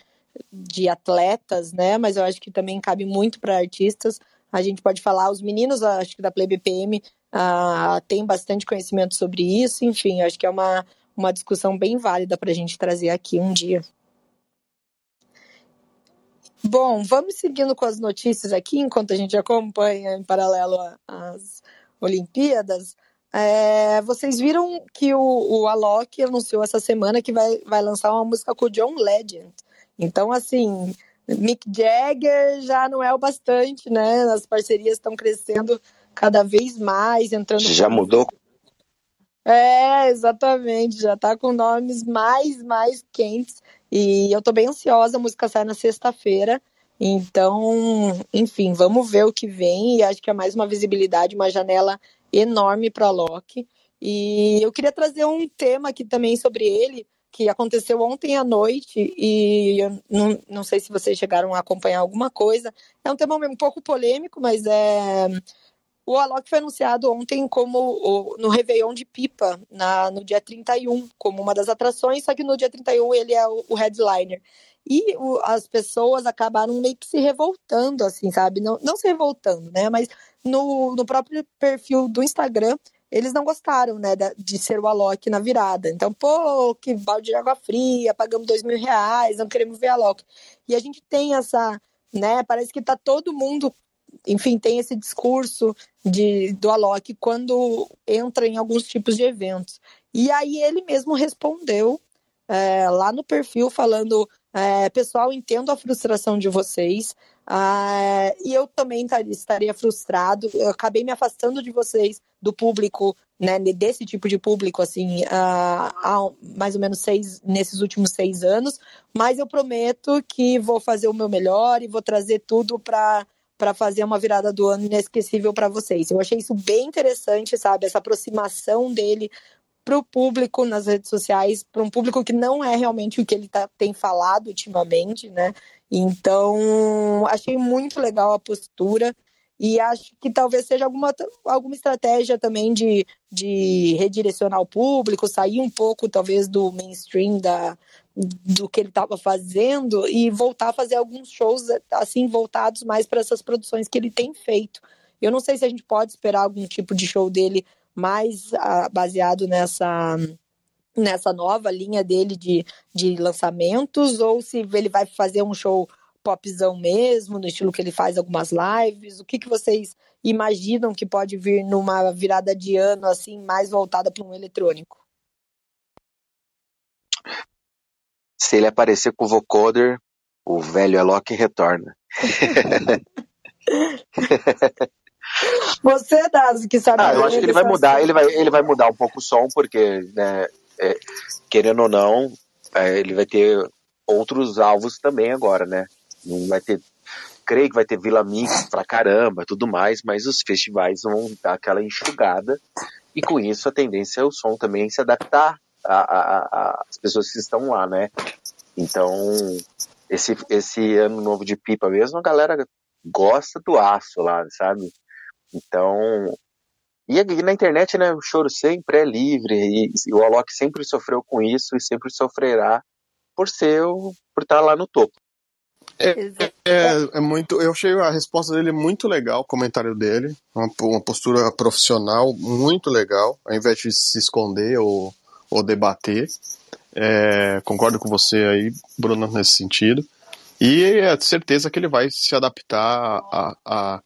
de atletas, né, mas eu acho que também cabe muito para artistas. A gente pode falar, os meninos, acho que da Play BPM, uh, tem bastante conhecimento sobre isso, enfim, acho que é uma, uma discussão bem válida para a gente trazer aqui um dia. Bom, vamos seguindo com as notícias aqui, enquanto a gente acompanha em paralelo às Olimpíadas. É, vocês viram que o, o Alok anunciou essa semana que vai, vai lançar uma música com o John Legend. Então, assim, Mick Jagger já não é o bastante, né? As parcerias estão crescendo cada vez mais, entrando. Já mudou? É, exatamente, já tá com nomes mais, mais quentes. E eu tô bem ansiosa, a música sai na sexta-feira. Então, enfim, vamos ver o que vem. E acho que é mais uma visibilidade, uma janela enorme para Loki. E eu queria trazer um tema aqui também sobre ele, que aconteceu ontem à noite, e não, não sei se vocês chegaram a acompanhar alguma coisa. É um tema um pouco polêmico, mas é o Alok foi anunciado ontem como no Réveillon de Pipa, na, no dia 31, como uma das atrações, só que no dia 31 ele é o, o headliner. E o, as pessoas acabaram meio que se revoltando, assim, sabe? Não, não se revoltando, né? Mas no, no próprio perfil do Instagram, eles não gostaram, né, de ser o Alok na virada. Então, pô, que balde de água fria, pagamos dois mil reais, não queremos ver Alok. E a gente tem essa, né, parece que tá todo mundo enfim, tem esse discurso de, do Alok quando entra em alguns tipos de eventos. E aí ele mesmo respondeu é, lá no perfil falando, é, pessoal, entendo a frustração de vocês, é, e eu também estaria frustrado, eu acabei me afastando de vocês, do público, né, desse tipo de público, assim, há mais ou menos seis, nesses últimos seis anos, mas eu prometo que vou fazer o meu melhor e vou trazer tudo para para fazer uma virada do ano inesquecível para vocês. Eu achei isso bem interessante, sabe? Essa aproximação dele para o público nas redes sociais, para um público que não é realmente o que ele tá, tem falado ultimamente, né? Então, achei muito legal a postura e acho que talvez seja alguma, alguma estratégia também de, de redirecionar o público, sair um pouco, talvez, do mainstream da, do que ele estava fazendo e voltar a fazer alguns shows assim voltados mais para essas produções que ele tem feito. Eu não sei se a gente pode esperar algum tipo de show dele mais uh, baseado nessa nessa nova linha dele de, de lançamentos ou se ele vai fazer um show popzão mesmo, no estilo que ele faz algumas lives. O que, que vocês imaginam que pode vir numa virada de ano assim mais voltada para um eletrônico? Se ele aparecer com o vocoder, o velho Alok retorna. Você, Dazi, que sabe. Ah, eu acho que ele vai mudar, ele vai, ele vai mudar um pouco o som, porque, né, é, querendo ou não, é, ele vai ter outros alvos também agora, né? Não vai ter. Creio que vai ter Vila Mix pra caramba, tudo mais, mas os festivais vão dar aquela enxugada, e com isso a tendência é o som também se adaptar as pessoas que estão lá, né? Então, esse, esse ano novo de pipa mesmo, a galera gosta do aço lá, sabe? Então, e na internet, né, o choro sempre é livre, e, e o Alok sempre sofreu com isso e sempre sofrerá por ser, por estar lá no topo. É, é, é, muito. Eu achei a resposta dele muito legal, o comentário dele. Uma, uma postura profissional muito legal, ao invés de se esconder ou, ou debater. É, concordo com você aí, Bruno, nesse sentido. E é certeza que ele vai se adaptar a, a,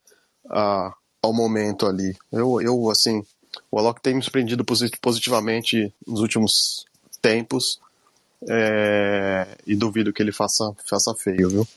a, ao momento ali. Eu, eu, assim, o Alok tem me surpreendido positivamente nos últimos tempos. É, e duvido que ele faça, faça feio, viu?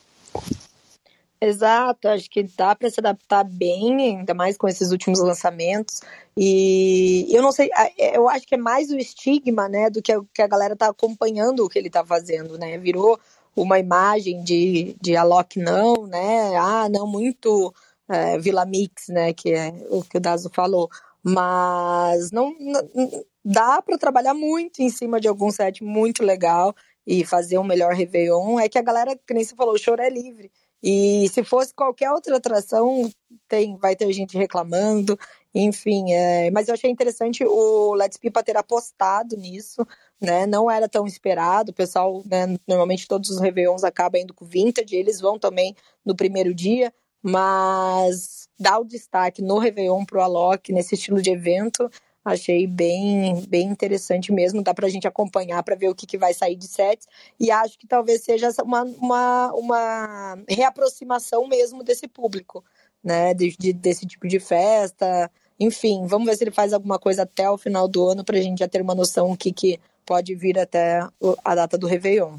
Exato, acho que dá para se adaptar bem, ainda mais com esses últimos lançamentos. E eu não sei, é, eu acho que é mais o estigma, né, do que a, que a galera tá acompanhando o que ele tá fazendo, né? Virou uma imagem de, de Alok não, né? Ah, não, muito é, Vila Mix, né? Que é o que o Dazo falou. Mas não, não dá para trabalhar muito em cima de algum set muito legal e fazer um melhor Réveillon. É que a galera, que nem você falou, o choro é livre. E se fosse qualquer outra atração, tem, vai ter gente reclamando, enfim. É, mas eu achei interessante o Let's Pipa ter apostado nisso, né? Não era tão esperado. O pessoal, né, normalmente todos os Réveillons acabam indo com vintage, eles vão também no primeiro dia, mas dar o destaque no Réveillon pro Alok, nesse estilo de evento, Achei bem, bem interessante mesmo. Dá para a gente acompanhar para ver o que, que vai sair de sets. E acho que talvez seja uma, uma, uma reaproximação mesmo desse público, né? De, de, desse tipo de festa. Enfim, vamos ver se ele faz alguma coisa até o final do ano para a gente já ter uma noção o que, que pode vir até a data do Réveillon.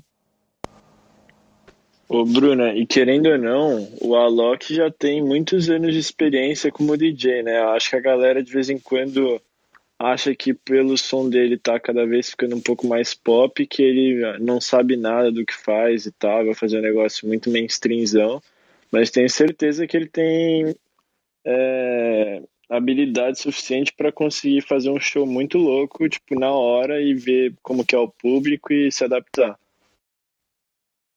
Ô, Bruna, e querendo ou não, o Alok já tem muitos anos de experiência como DJ, né? Eu acho que a galera de vez em quando acha que pelo som dele tá cada vez ficando um pouco mais pop, que ele não sabe nada do que faz e tal, vai fazer um negócio muito mainstreamzão, mas tenho certeza que ele tem é, habilidade suficiente para conseguir fazer um show muito louco, tipo, na hora e ver como que é o público e se adaptar.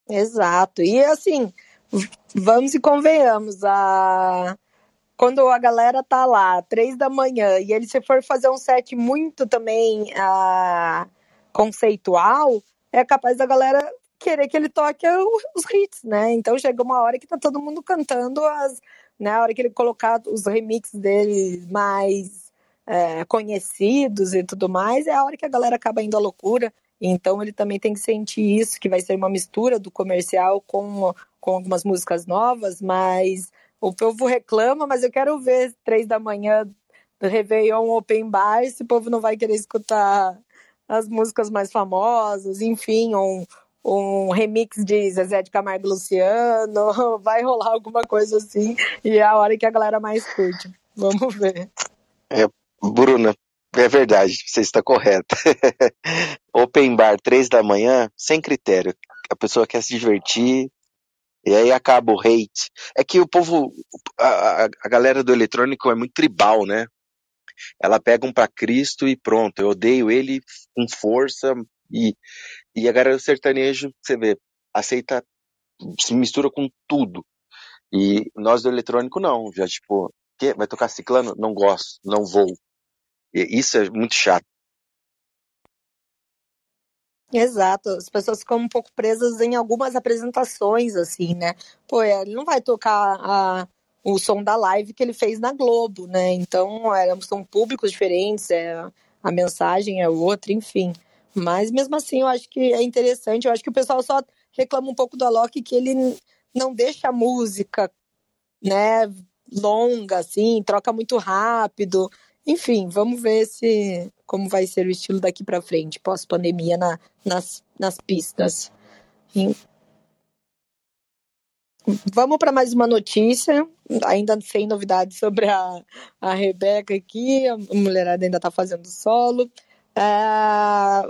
Exato. E assim, vamos e convenhamos, a quando a galera tá lá, três da manhã, e ele se for fazer um set muito também conceitual, é capaz da galera querer que ele toque os hits, né? Então chega uma hora que tá todo mundo cantando as, né? A hora que ele colocar os remixes dele mais é, conhecidos e tudo mais, é a hora que a galera acaba indo à loucura. Então ele também tem que sentir isso, que vai ser uma mistura do comercial com, com algumas músicas novas, mas o povo reclama, mas eu quero ver três da manhã do Réveillon Open Bar, esse povo não vai querer escutar as músicas mais famosas, enfim, um, um remix de Zezé de Camargo e Luciano, vai rolar alguma coisa assim, e é a hora que a galera mais curte. Vamos ver. É, Bruna, é verdade, você está correta. Open Bar, três da manhã, sem critério. A pessoa quer se divertir, e aí acaba o hate. É que o povo, a, a galera do eletrônico é muito tribal, né? Ela pega um para Cristo e pronto, eu odeio ele com força e, e a galera do sertanejo, você vê, aceita, se mistura com tudo. E nós do eletrônico não, já tipo, que vai tocar ciclano? Não gosto, não vou. Isso é muito chato. Exato, as pessoas ficam um pouco presas em algumas apresentações, assim, né? Pô, é, ele não vai tocar a, o som da live que ele fez na Globo, né? Então, é, são públicos diferentes, é, a mensagem é outra, enfim. Mas mesmo assim, eu acho que é interessante. Eu acho que o pessoal só reclama um pouco do Alok que ele não deixa a música, né, longa, assim, troca muito rápido. Enfim, vamos ver se como vai ser o estilo daqui para frente, pós-pandemia na, nas, nas pistas. Vamos para mais uma notícia, ainda sem novidades sobre a, a Rebeca aqui, a mulherada ainda está fazendo solo. É,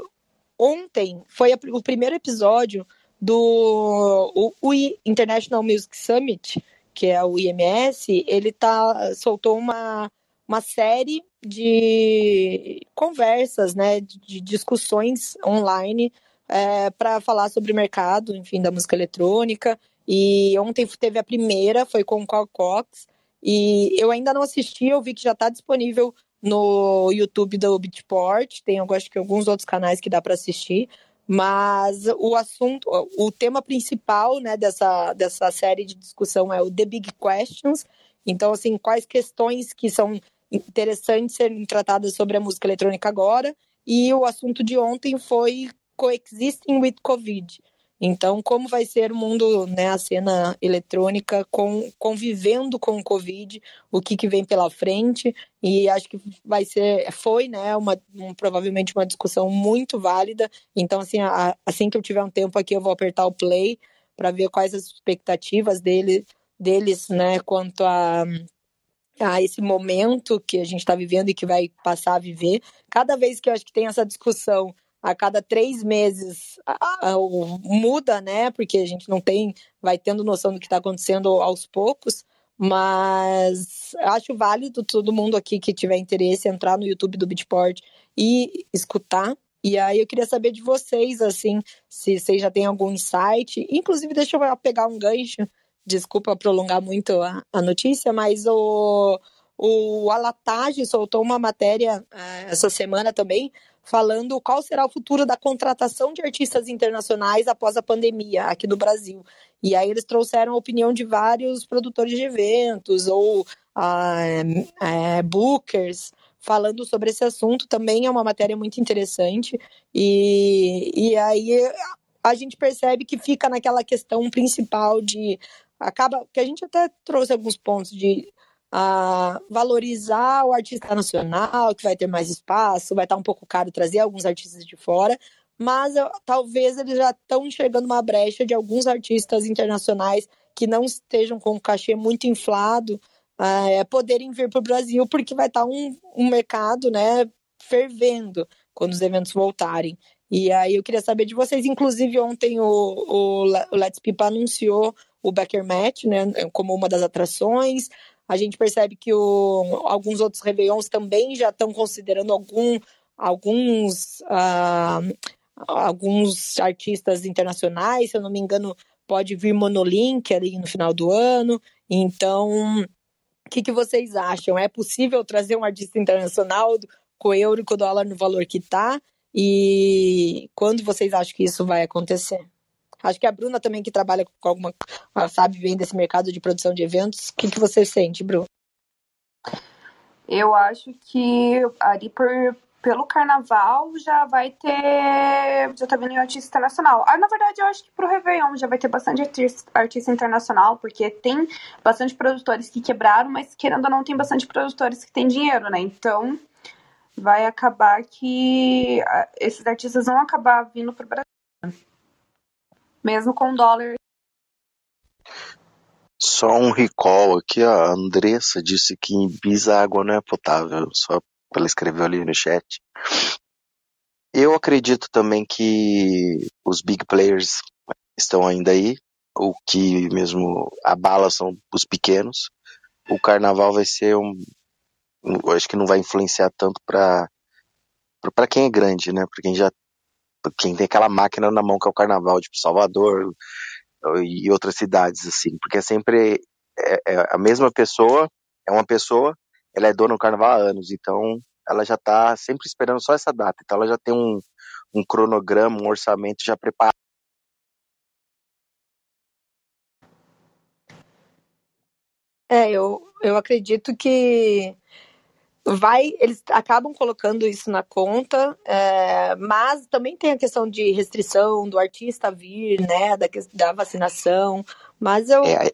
ontem foi a, o primeiro episódio do o, o International Music Summit, que é o IMS, ele tá, soltou uma, uma série de conversas, né, de discussões online é, para falar sobre o mercado, enfim, da música eletrônica. E ontem teve a primeira, foi com o Carl Cox. E eu ainda não assisti, eu vi que já está disponível no YouTube do Beatport, tem eu acho que alguns outros canais que dá para assistir, Mas o assunto, o tema principal né, dessa, dessa série de discussão é o The Big Questions. Então, assim, quais questões que são interessantes serem tratadas sobre a música eletrônica agora. E o assunto de ontem foi Coexisting with Covid. Então, como vai ser o mundo, né, a cena eletrônica com, convivendo com o Covid, o que, que vem pela frente, e acho que vai ser, foi, né, uma, um, provavelmente uma discussão muito válida. Então, assim, a, assim que eu tiver um tempo aqui, eu vou apertar o play para ver quais as expectativas dele, deles, né, quanto a a esse momento que a gente está vivendo e que vai passar a viver. Cada vez que eu acho que tem essa discussão a cada três meses a, a, muda, né? Porque a gente não tem, vai tendo noção do que está acontecendo aos poucos. Mas acho válido todo mundo aqui que tiver interesse entrar no YouTube do Beatport e escutar. E aí eu queria saber de vocês, assim, se vocês já têm algum insight. Inclusive, deixa eu pegar um gancho. Desculpa prolongar muito a, a notícia, mas o, o Alatage soltou uma matéria é, essa semana também falando qual será o futuro da contratação de artistas internacionais após a pandemia aqui no Brasil. E aí eles trouxeram a opinião de vários produtores de eventos ou ah, é, bookers falando sobre esse assunto. Também é uma matéria muito interessante. E, e aí a gente percebe que fica naquela questão principal de acaba que a gente até trouxe alguns pontos de a valorizar o artista nacional, que vai ter mais espaço, vai estar um pouco caro trazer alguns artistas de fora, mas eu, talvez eles já estão enxergando uma brecha de alguns artistas internacionais que não estejam com o cachê muito inflado é, poderem vir para o Brasil, porque vai estar um, um mercado né, fervendo quando os eventos voltarem. E aí eu queria saber de vocês, inclusive ontem o, o, o Let's Pipa anunciou o Becker Match, né, como uma das atrações. A gente percebe que o, alguns outros Réveillons também já estão considerando algum, alguns, uh, alguns artistas internacionais, se eu não me engano, pode vir Monolink ali no final do ano. Então, o que, que vocês acham? É possível trazer um artista internacional com euro e com dólar no valor que está? E quando vocês acham que isso vai acontecer? Acho que a Bruna também, que trabalha com alguma. sabe bem desse mercado de produção de eventos. O que, que você sente, Bruna? Eu acho que ali por, pelo carnaval já vai ter. Já tá vindo artista internacional. Ah, na verdade, eu acho que pro Réveillon já vai ter bastante artista, artista internacional, porque tem bastante produtores que quebraram, mas querendo ou não, tem bastante produtores que têm dinheiro, né? Então vai acabar que ah, esses artistas vão acabar vindo pro Brasil mesmo com dólar. Só um recall aqui, ó. A Andressa disse que em Ibiza a água não é potável, só ela escreveu ali no chat. Eu acredito também que os big players estão ainda aí. O que mesmo abala são os pequenos. O carnaval vai ser um. Eu acho que não vai influenciar tanto para para quem é grande, né? Para quem já quem tem aquela máquina na mão que é o carnaval, tipo Salvador e outras cidades, assim, porque é sempre é, é a mesma pessoa, é uma pessoa, ela é dona do carnaval há anos, então ela já está sempre esperando só essa data, então ela já tem um, um cronograma, um orçamento já preparado. É, eu, eu acredito que vai, eles acabam colocando isso na conta, é, mas também tem a questão de restrição do artista vir, né, da, da vacinação, mas eu... É,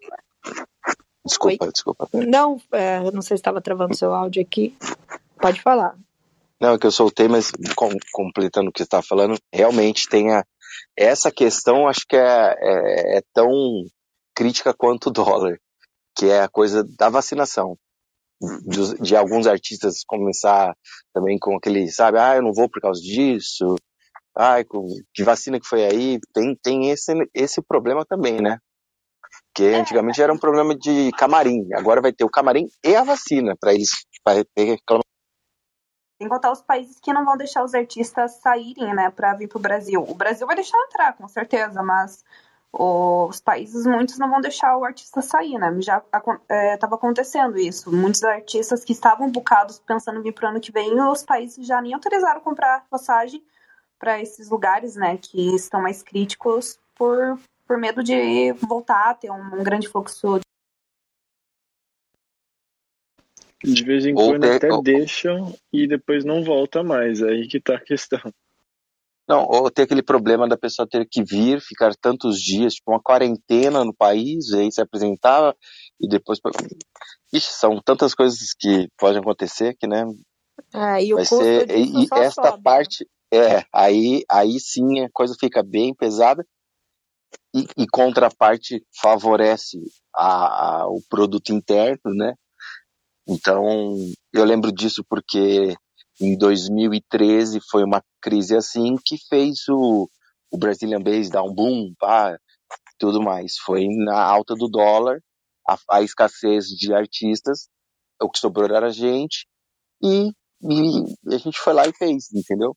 desculpa, Oi? desculpa. Não, é, não sei se estava travando seu áudio aqui, pode falar. Não, é que eu soltei, mas com, completando o que você está falando, realmente tem a, essa questão, acho que é, é, é tão crítica quanto o dólar, que é a coisa da vacinação de, de, alguns artistas começar também com aquele, sabe, ah, eu não vou por causa disso, ah, que vacina que foi aí, tem, tem esse, esse problema também, né? Que é. antigamente era um problema de camarim, agora vai ter o camarim e a vacina para eles para ter reclamação. Sem contar os países que não vão deixar os artistas saírem, né, para vir pro Brasil. O Brasil vai deixar entrar, com certeza, mas os países, muitos não vão deixar o artista sair, né? Já estava é, acontecendo isso. Muitos artistas que estavam bucados pensando em vir para o ano que vem, os países já nem autorizaram comprar passagem para esses lugares, né, que estão mais críticos por, por medo de voltar a ter um, um grande fluxo. De vez em quando até deixam e depois não volta mais. Aí que tá a questão. Não, ou ter aquele problema da pessoa ter que vir, ficar tantos dias, tipo uma quarentena no país, e aí se apresentar e depois. Ixi, são tantas coisas que podem acontecer que, né? É, e o Vai ser. E, esta sobe, né? parte, é, aí, aí sim a coisa fica bem pesada. E, e contraparte favorece a, a- o produto interno, né? Então, eu lembro disso porque em 2013 foi uma crise assim que fez o, o Brazilian Base dar um boom, pá, tudo mais. Foi na alta do dólar, a, a escassez de artistas, o que sobrou era a gente, e, e a gente foi lá e fez, entendeu?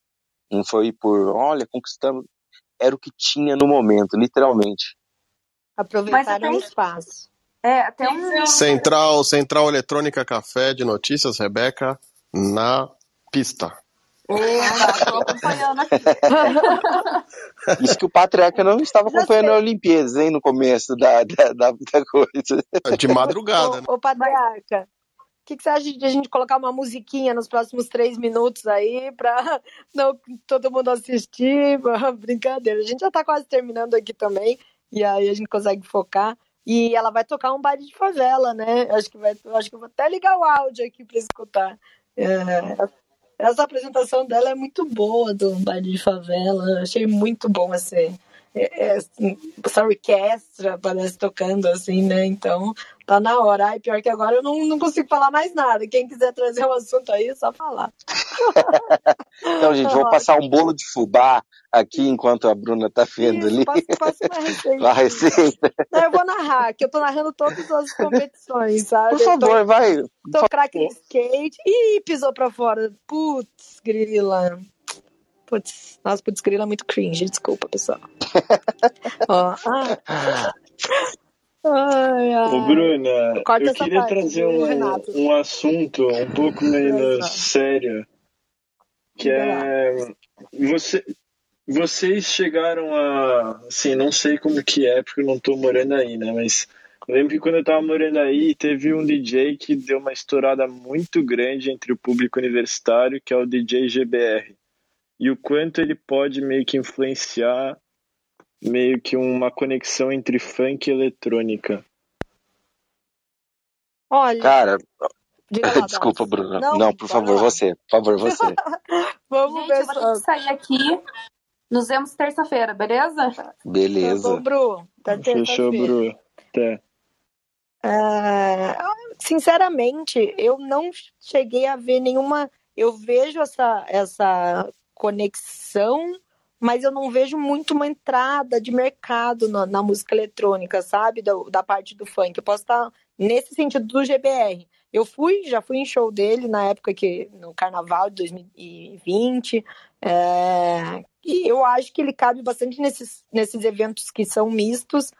Não foi por, olha, conquistamos. Era o que tinha no momento, literalmente. Aproveitaram Mas o espaço. É, até um. Central, Central Eletrônica Café de Notícias, Rebeca, na pista. Tô acompanhando aqui. Isso que o Patriarca não estava acompanhando a Olimpíadas, hein, no começo da, da, da, da coisa. De madrugada, né? Ô, ô Patriarca, o que, que você acha de a gente colocar uma musiquinha nos próximos três minutos aí pra não todo mundo assistir? Brincadeira. A gente já tá quase terminando aqui também, e aí a gente consegue focar. E ela vai tocar um baile de favela, né? Acho que vai, acho que eu vou até ligar o áudio aqui pra escutar. É, essa apresentação dela é muito boa do baile de favela. Achei muito bom assim. É, é, assim, essa orquestra parece tocando assim, né? Então tá na hora. Ai, pior que agora eu não, não consigo falar mais nada. Quem quiser trazer um assunto aí, é só falar. Então, gente, vou passar um bolo de fubá aqui enquanto a Bruna tá vendo ali. passa, uma receita. A receita. Não, eu vou narrar, que eu tô narrando todas as competições, sabe? Por favor, vai. Eu tô, tô craque skate. Ih, pisou pra fora. Putz, grila. Putz, nossa, putz, grila é muito cringe, desculpa, pessoal. Ó, ah, ai, ai. Ô, Bruna, Corta eu queria parte, trazer um, Renato? um assunto um pouco menos sério, que é você, vocês chegaram a, assim, não sei como que é porque eu não tô morando aí, né? Mas eu lembro que quando eu tava morando aí, teve um DJ que deu uma estourada muito grande entre o público universitário, que é o DJ GBR. E o quanto ele pode meio que influenciar meio que uma conexão entre funk e eletrônica. Olha, Cara, lá, desculpa, Dado. Bruna. Não, Não, por favor, lá. você. Por favor, você. Vamos Gente, ver eu vou ter que sair aqui. Nos vemos terça-feira, beleza? Tá Beleza. bom, Bru. Tá Fechou. Bru. Até. É, sinceramente, eu não cheguei a ver nenhuma. Eu vejo essa, essa conexão, mas eu não vejo muito uma entrada de mercado na, na música eletrônica, sabe? Da, da parte do funk. Eu posso estar nesse sentido do GBR. Eu fui, já fui em show dele na época que no Carnaval de 2020. é, e eu acho que ele cabe bastante nesses, nesses eventos que são mistos.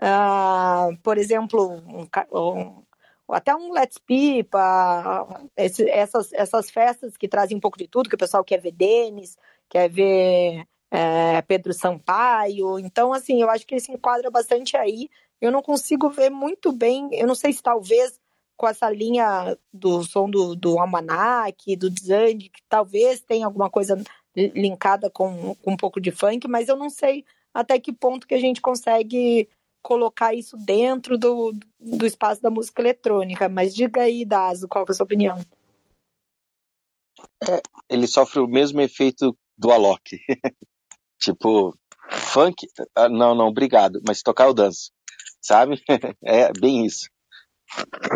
Ah, por exemplo, um um- até um Let's Pipa, esse- essas, essas festas que trazem um pouco de tudo, que o pessoal quer ver Denis, quer ver é, Pedro Sampaio. Então, assim, eu acho que ele se enquadra bastante aí. Eu não consigo ver muito bem, eu não sei se talvez com essa linha do som do, do Almanac, do Zand, que talvez tenha alguma coisa li- linkada com, com um pouco de funk, mas eu não sei até que ponto que a gente consegue colocar isso dentro do, do espaço da música eletrônica. Mas diga aí, Dazo, qual é a sua opinião? Ele sofre o mesmo efeito do Alok. tipo, funk? Ah, Não, não, obrigado. Mas tocar eu danço. Sabe? É bem isso.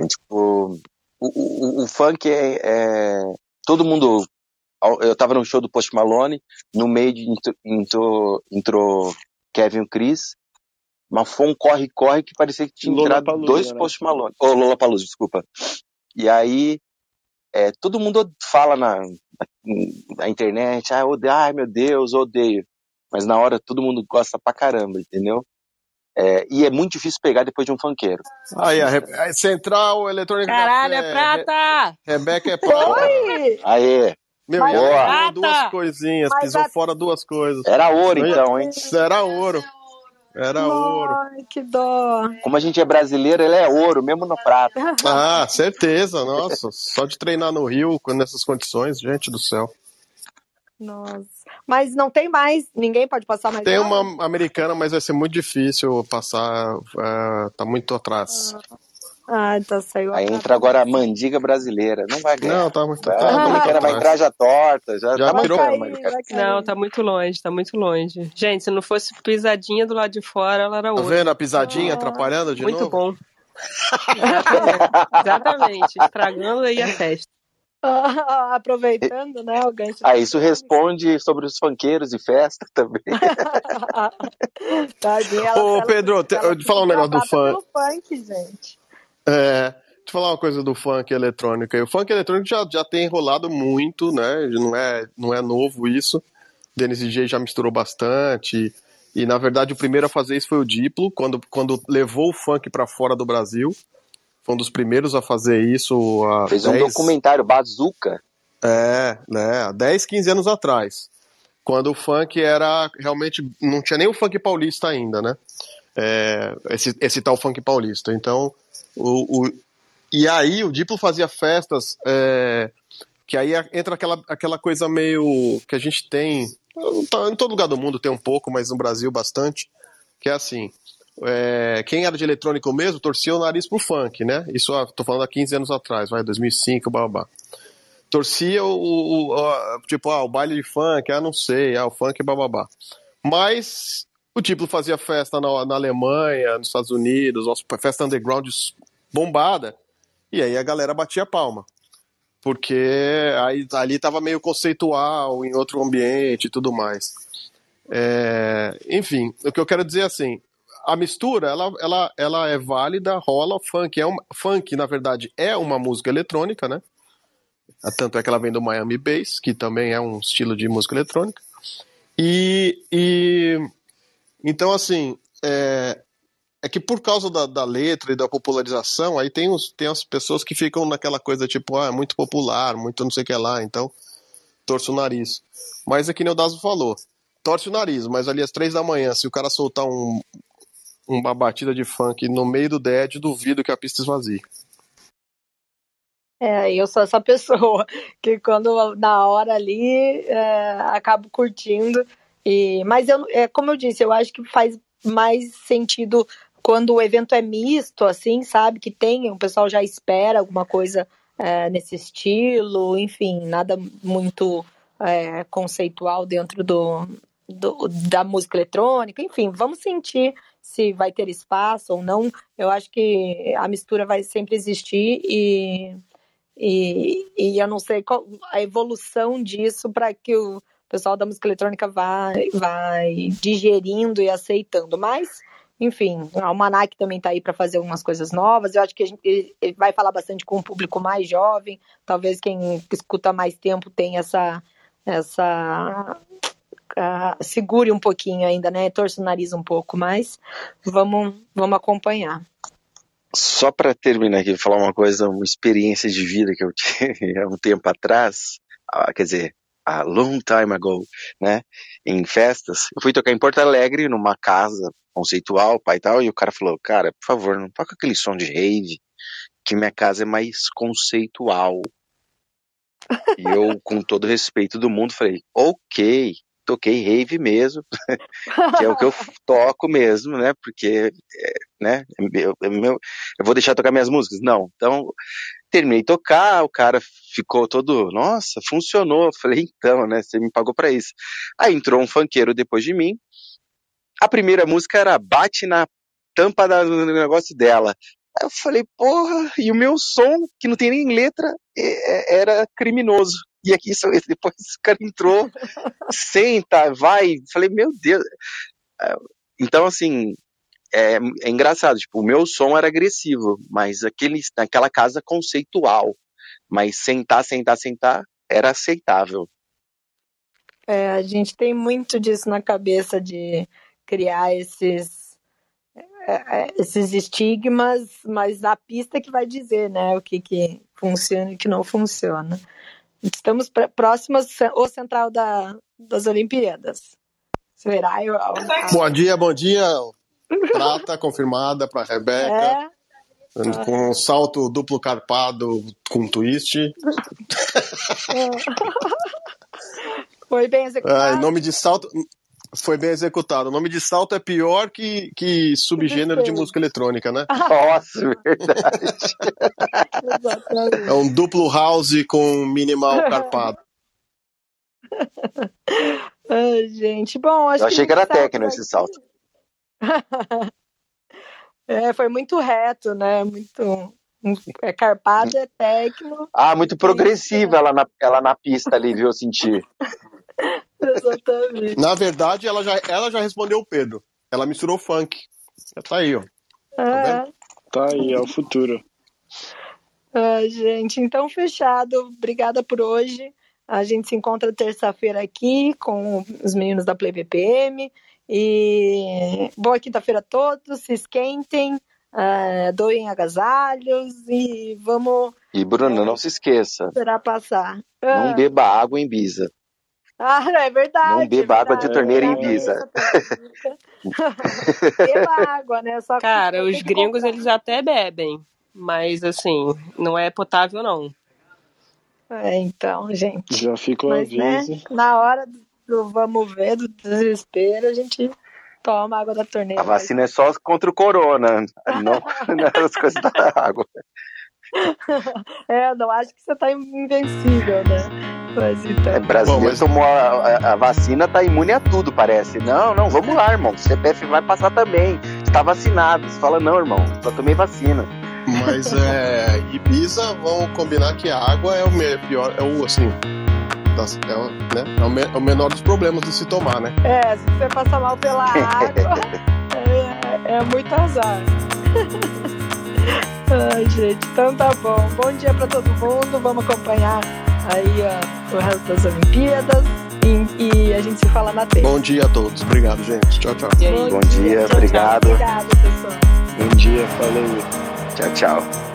Tipo, o, o, o funk é, é- Todo mundo. Eu tava no show do Post Malone, no meio de entrou, entrou, Kevin e Chris, mas foi um corre-corre que parecia que tinha entrado Lollapalooza, dois né? Post Malone. Ô, Lollapalooza, desculpa. E aí, é, todo mundo fala na, na internet, ah, odeio, ai meu Deus, odeio. Mas na hora todo mundo gosta pra caramba, entendeu? É, e é muito difícil pegar depois de um funkeiro. Aí, a Re- Central Eletrônica Caralho, é prata! Re- Rebeca é prata. Oi! Aê! Meu, Mas Boa. ganhou duas coisinhas, Mas pisou a- fora duas coisas. Era ouro então, hein? Isso era ouro. Era ouro. Ai, que dó. Como a gente é brasileiro, ele é ouro, mesmo no prato. Ah, certeza, nossa. Só de treinar no Rio com- nessas condições, gente do céu. Nossa. Mas não tem mais, ninguém pode passar mais Tem nada? uma americana, mas vai ser muito difícil passar. é, tá muito atrás. Ah, então saiu. Aí entra agora a mandiga brasileira. Não vai ganhar. Não, tá muito, Ah, tá a muito americana vai entrar já torta. Já, Já tá. Não, tá muito longe, tá muito longe. Gente, se não fosse pisadinha do lado de fora, ela era Tá outra. vendo a pisadinha Ah. atrapalhando de Muito novo? bom. Exatamente. Exatamente. Estragando aí a festa. Aproveitando, né, o gancho. Ah, isso responde sobre os funkeiros e festa também. Tadinha, ela- Ô, ela- Pedro, te- ela eu te falar um negócio do funk. funk, gente. É, deixa eu falar uma coisa do funk eletrônico. O funk eletrônico já, já tem rolado muito, né? Não é, não é novo isso. Dennis DJ já misturou bastante. E, na verdade, o primeiro a fazer isso foi o Diplo, quando, quando levou o funk pra fora do Brasil. Foi um dos primeiros a fazer isso Fez um 10, documentário, Bazooka. É, né? Há 10, 15 anos atrás. Quando o funk era realmente. Não tinha nem o funk paulista ainda, né? É, esse, esse tal funk paulista. Então, o, o- e aí o Diplo fazia festas é, que aí entra aquela, aquela coisa meio que a gente tem. Em todo lugar do mundo tem um pouco, mas no Brasil bastante. Que é assim. é, quem era de eletrônico mesmo torcia o nariz pro funk, né? Isso, tô falando há 15 anos atrás, vai, 2005, babá torcia o, o- o- tipo, ah, o baile de funk, ah, não sei, ah, o funk bababá. Mas o tipo fazia festa na, na Alemanha, nos Estados Unidos, festa underground bombada, e aí a galera batia palma. Porque aí, ali tava meio conceitual, em outro ambiente e tudo mais. É, enfim, o que eu quero dizer é assim, a mistura, ela, ela, ela é válida, rola, funk é uma, funk, na verdade, é uma música eletrônica, né? Tanto é que ela vem do Miami Bass, que também é um estilo de música eletrônica. E, e então, assim, é, é que por causa da, da letra e da popularização, aí tem, os, tem as pessoas que ficam naquela coisa tipo, ah, é muito popular, muito não sei o que lá, então torce o nariz. Mas é que nem o Dazo falou, torce o nariz, mas ali às três da manhã, se o cara soltar um, uma batida de funk no meio do dead, duvido que a pista esvazie. É, eu sou essa pessoa que quando na hora ali é, acabo curtindo. E, mas eu, é, como eu disse, eu acho que faz mais sentido quando o evento é misto, assim, sabe? Que tem, o pessoal já espera alguma coisa é, nesse estilo, enfim, nada muito é, conceitual dentro do, do, da música eletrônica, enfim, vamos sentir se vai ter espaço ou não. Eu acho que a mistura vai sempre existir e e, e eu não sei qual a evolução disso para que o pessoal da música eletrônica vai, vai digerindo e aceitando. Mas, enfim, a Almanac também está aí para fazer algumas coisas novas. Eu acho que a gente vai falar bastante com um público mais jovem. Talvez quem escuta mais tempo tenha essa. essa uh, segure um pouquinho ainda, né? Torce o nariz um pouco, mas vamos, vamos acompanhar. Só para terminar aqui, falar uma coisa, uma experiência de vida que eu tive há um tempo atrás, ah, quer dizer, a long time ago, né, em festas. Eu fui tocar em Porto Alegre, numa casa conceitual, pai e tal, e o cara falou, cara, por favor, não toca aquele som de rave, que minha casa é mais conceitual. E eu, com todo respeito do mundo, falei, ok, toquei rave mesmo, que é o que eu toco mesmo, né? Porque, é, né? Eu, eu, eu vou deixar tocar minhas músicas? Não. Então, terminei de tocar, o cara ficou todo, nossa, funcionou. Falei, então, né? Você me pagou para isso. Aí entrou um funkeiro depois de mim. A primeira música era Bate na tampa do negócio dela. Aí eu falei, porra, e o meu som, que não tem nem letra, era criminoso. E aqui depois o cara entrou, senta, vai. Falei, meu Deus. Então, assim, é, é, engraçado. Tipo, o meu som era agressivo, mas aquele, naquela casa conceitual. Mas sentar, sentar, sentar era aceitável. É, a gente tem muito disso na cabeça de criar esses esses estigmas, mas a pista que vai dizer, né, o que que funciona e o que não funciona. Estamos próximos ao central da, das Olimpíadas. Será? Eu, bom dia, bom dia. Prata confirmada para Rebeca. É? Com um salto duplo carpado com twist. Foi bem executado. Ah, nome de salto. Foi bem executado. O nome de salto é pior que, que subgênero de música eletrônica, né? Nossa, verdade. é um duplo house com minimal carpado. Ai, gente. Bom, acho Eu achei que, que era técnico esse salto. É, foi muito reto, né? Muito. É carpado, é técnico. Ah, muito progressiva ela na, ela na pista ali, viu? Eu senti. Exatamente. Na verdade, ela já, ela já respondeu o Pedro. Ela misturou funk. Já tá aí, ó. Tá, é. tá aí, é o futuro. Ah, gente, então fechado. Obrigada por hoje. A gente se encontra terça-feira aqui com os meninos da Play VPM. E boa quinta-feira a todos. Se esquentem, uh, doem agasalhos e vamos. E, Bruna, é, não se esqueça. Esperar passar. Não uh, beba água em Bisa. Ah, é verdade. Não beba é água de torneira em Ibiza. beba água, né? Só Cara, os gringos eles até bebem, mas assim, não é potável não. É, então, gente. Já ficou mas, aviso. Né, na hora do vamos ver, do desespero, a gente toma água da torneira. A vacina mas... é só contra o corona, não, não as coisas da água. É, não acho que você tá invencível, né? Mas então. É, Bom, mas... tomou a, a, a, vacina, tá imune a tudo, parece. Não, não, vamos lá, irmão. O CPF vai passar também. Está vacinado. Você fala, não, irmão, só tomei vacina. Mas é. Ibiza, vamos combinar que a água é o pior, é o assim. É o, né, é, o me, é o menor dos problemas de se tomar, né? É, se você passar mal pela água, é, é muito azar. Ai, gente, então tá bom. Bom dia para todo mundo. Vamos acompanhar aí ó, o resto das Olimpíadas. E, e, a gente se fala na terça. Bom dia a todos. Obrigado, gente. Tchau, tchau. Bom, Bom dia, dia, obrigado. Obrigado, pessoal. Bom dia, falou. Tchau, tchau.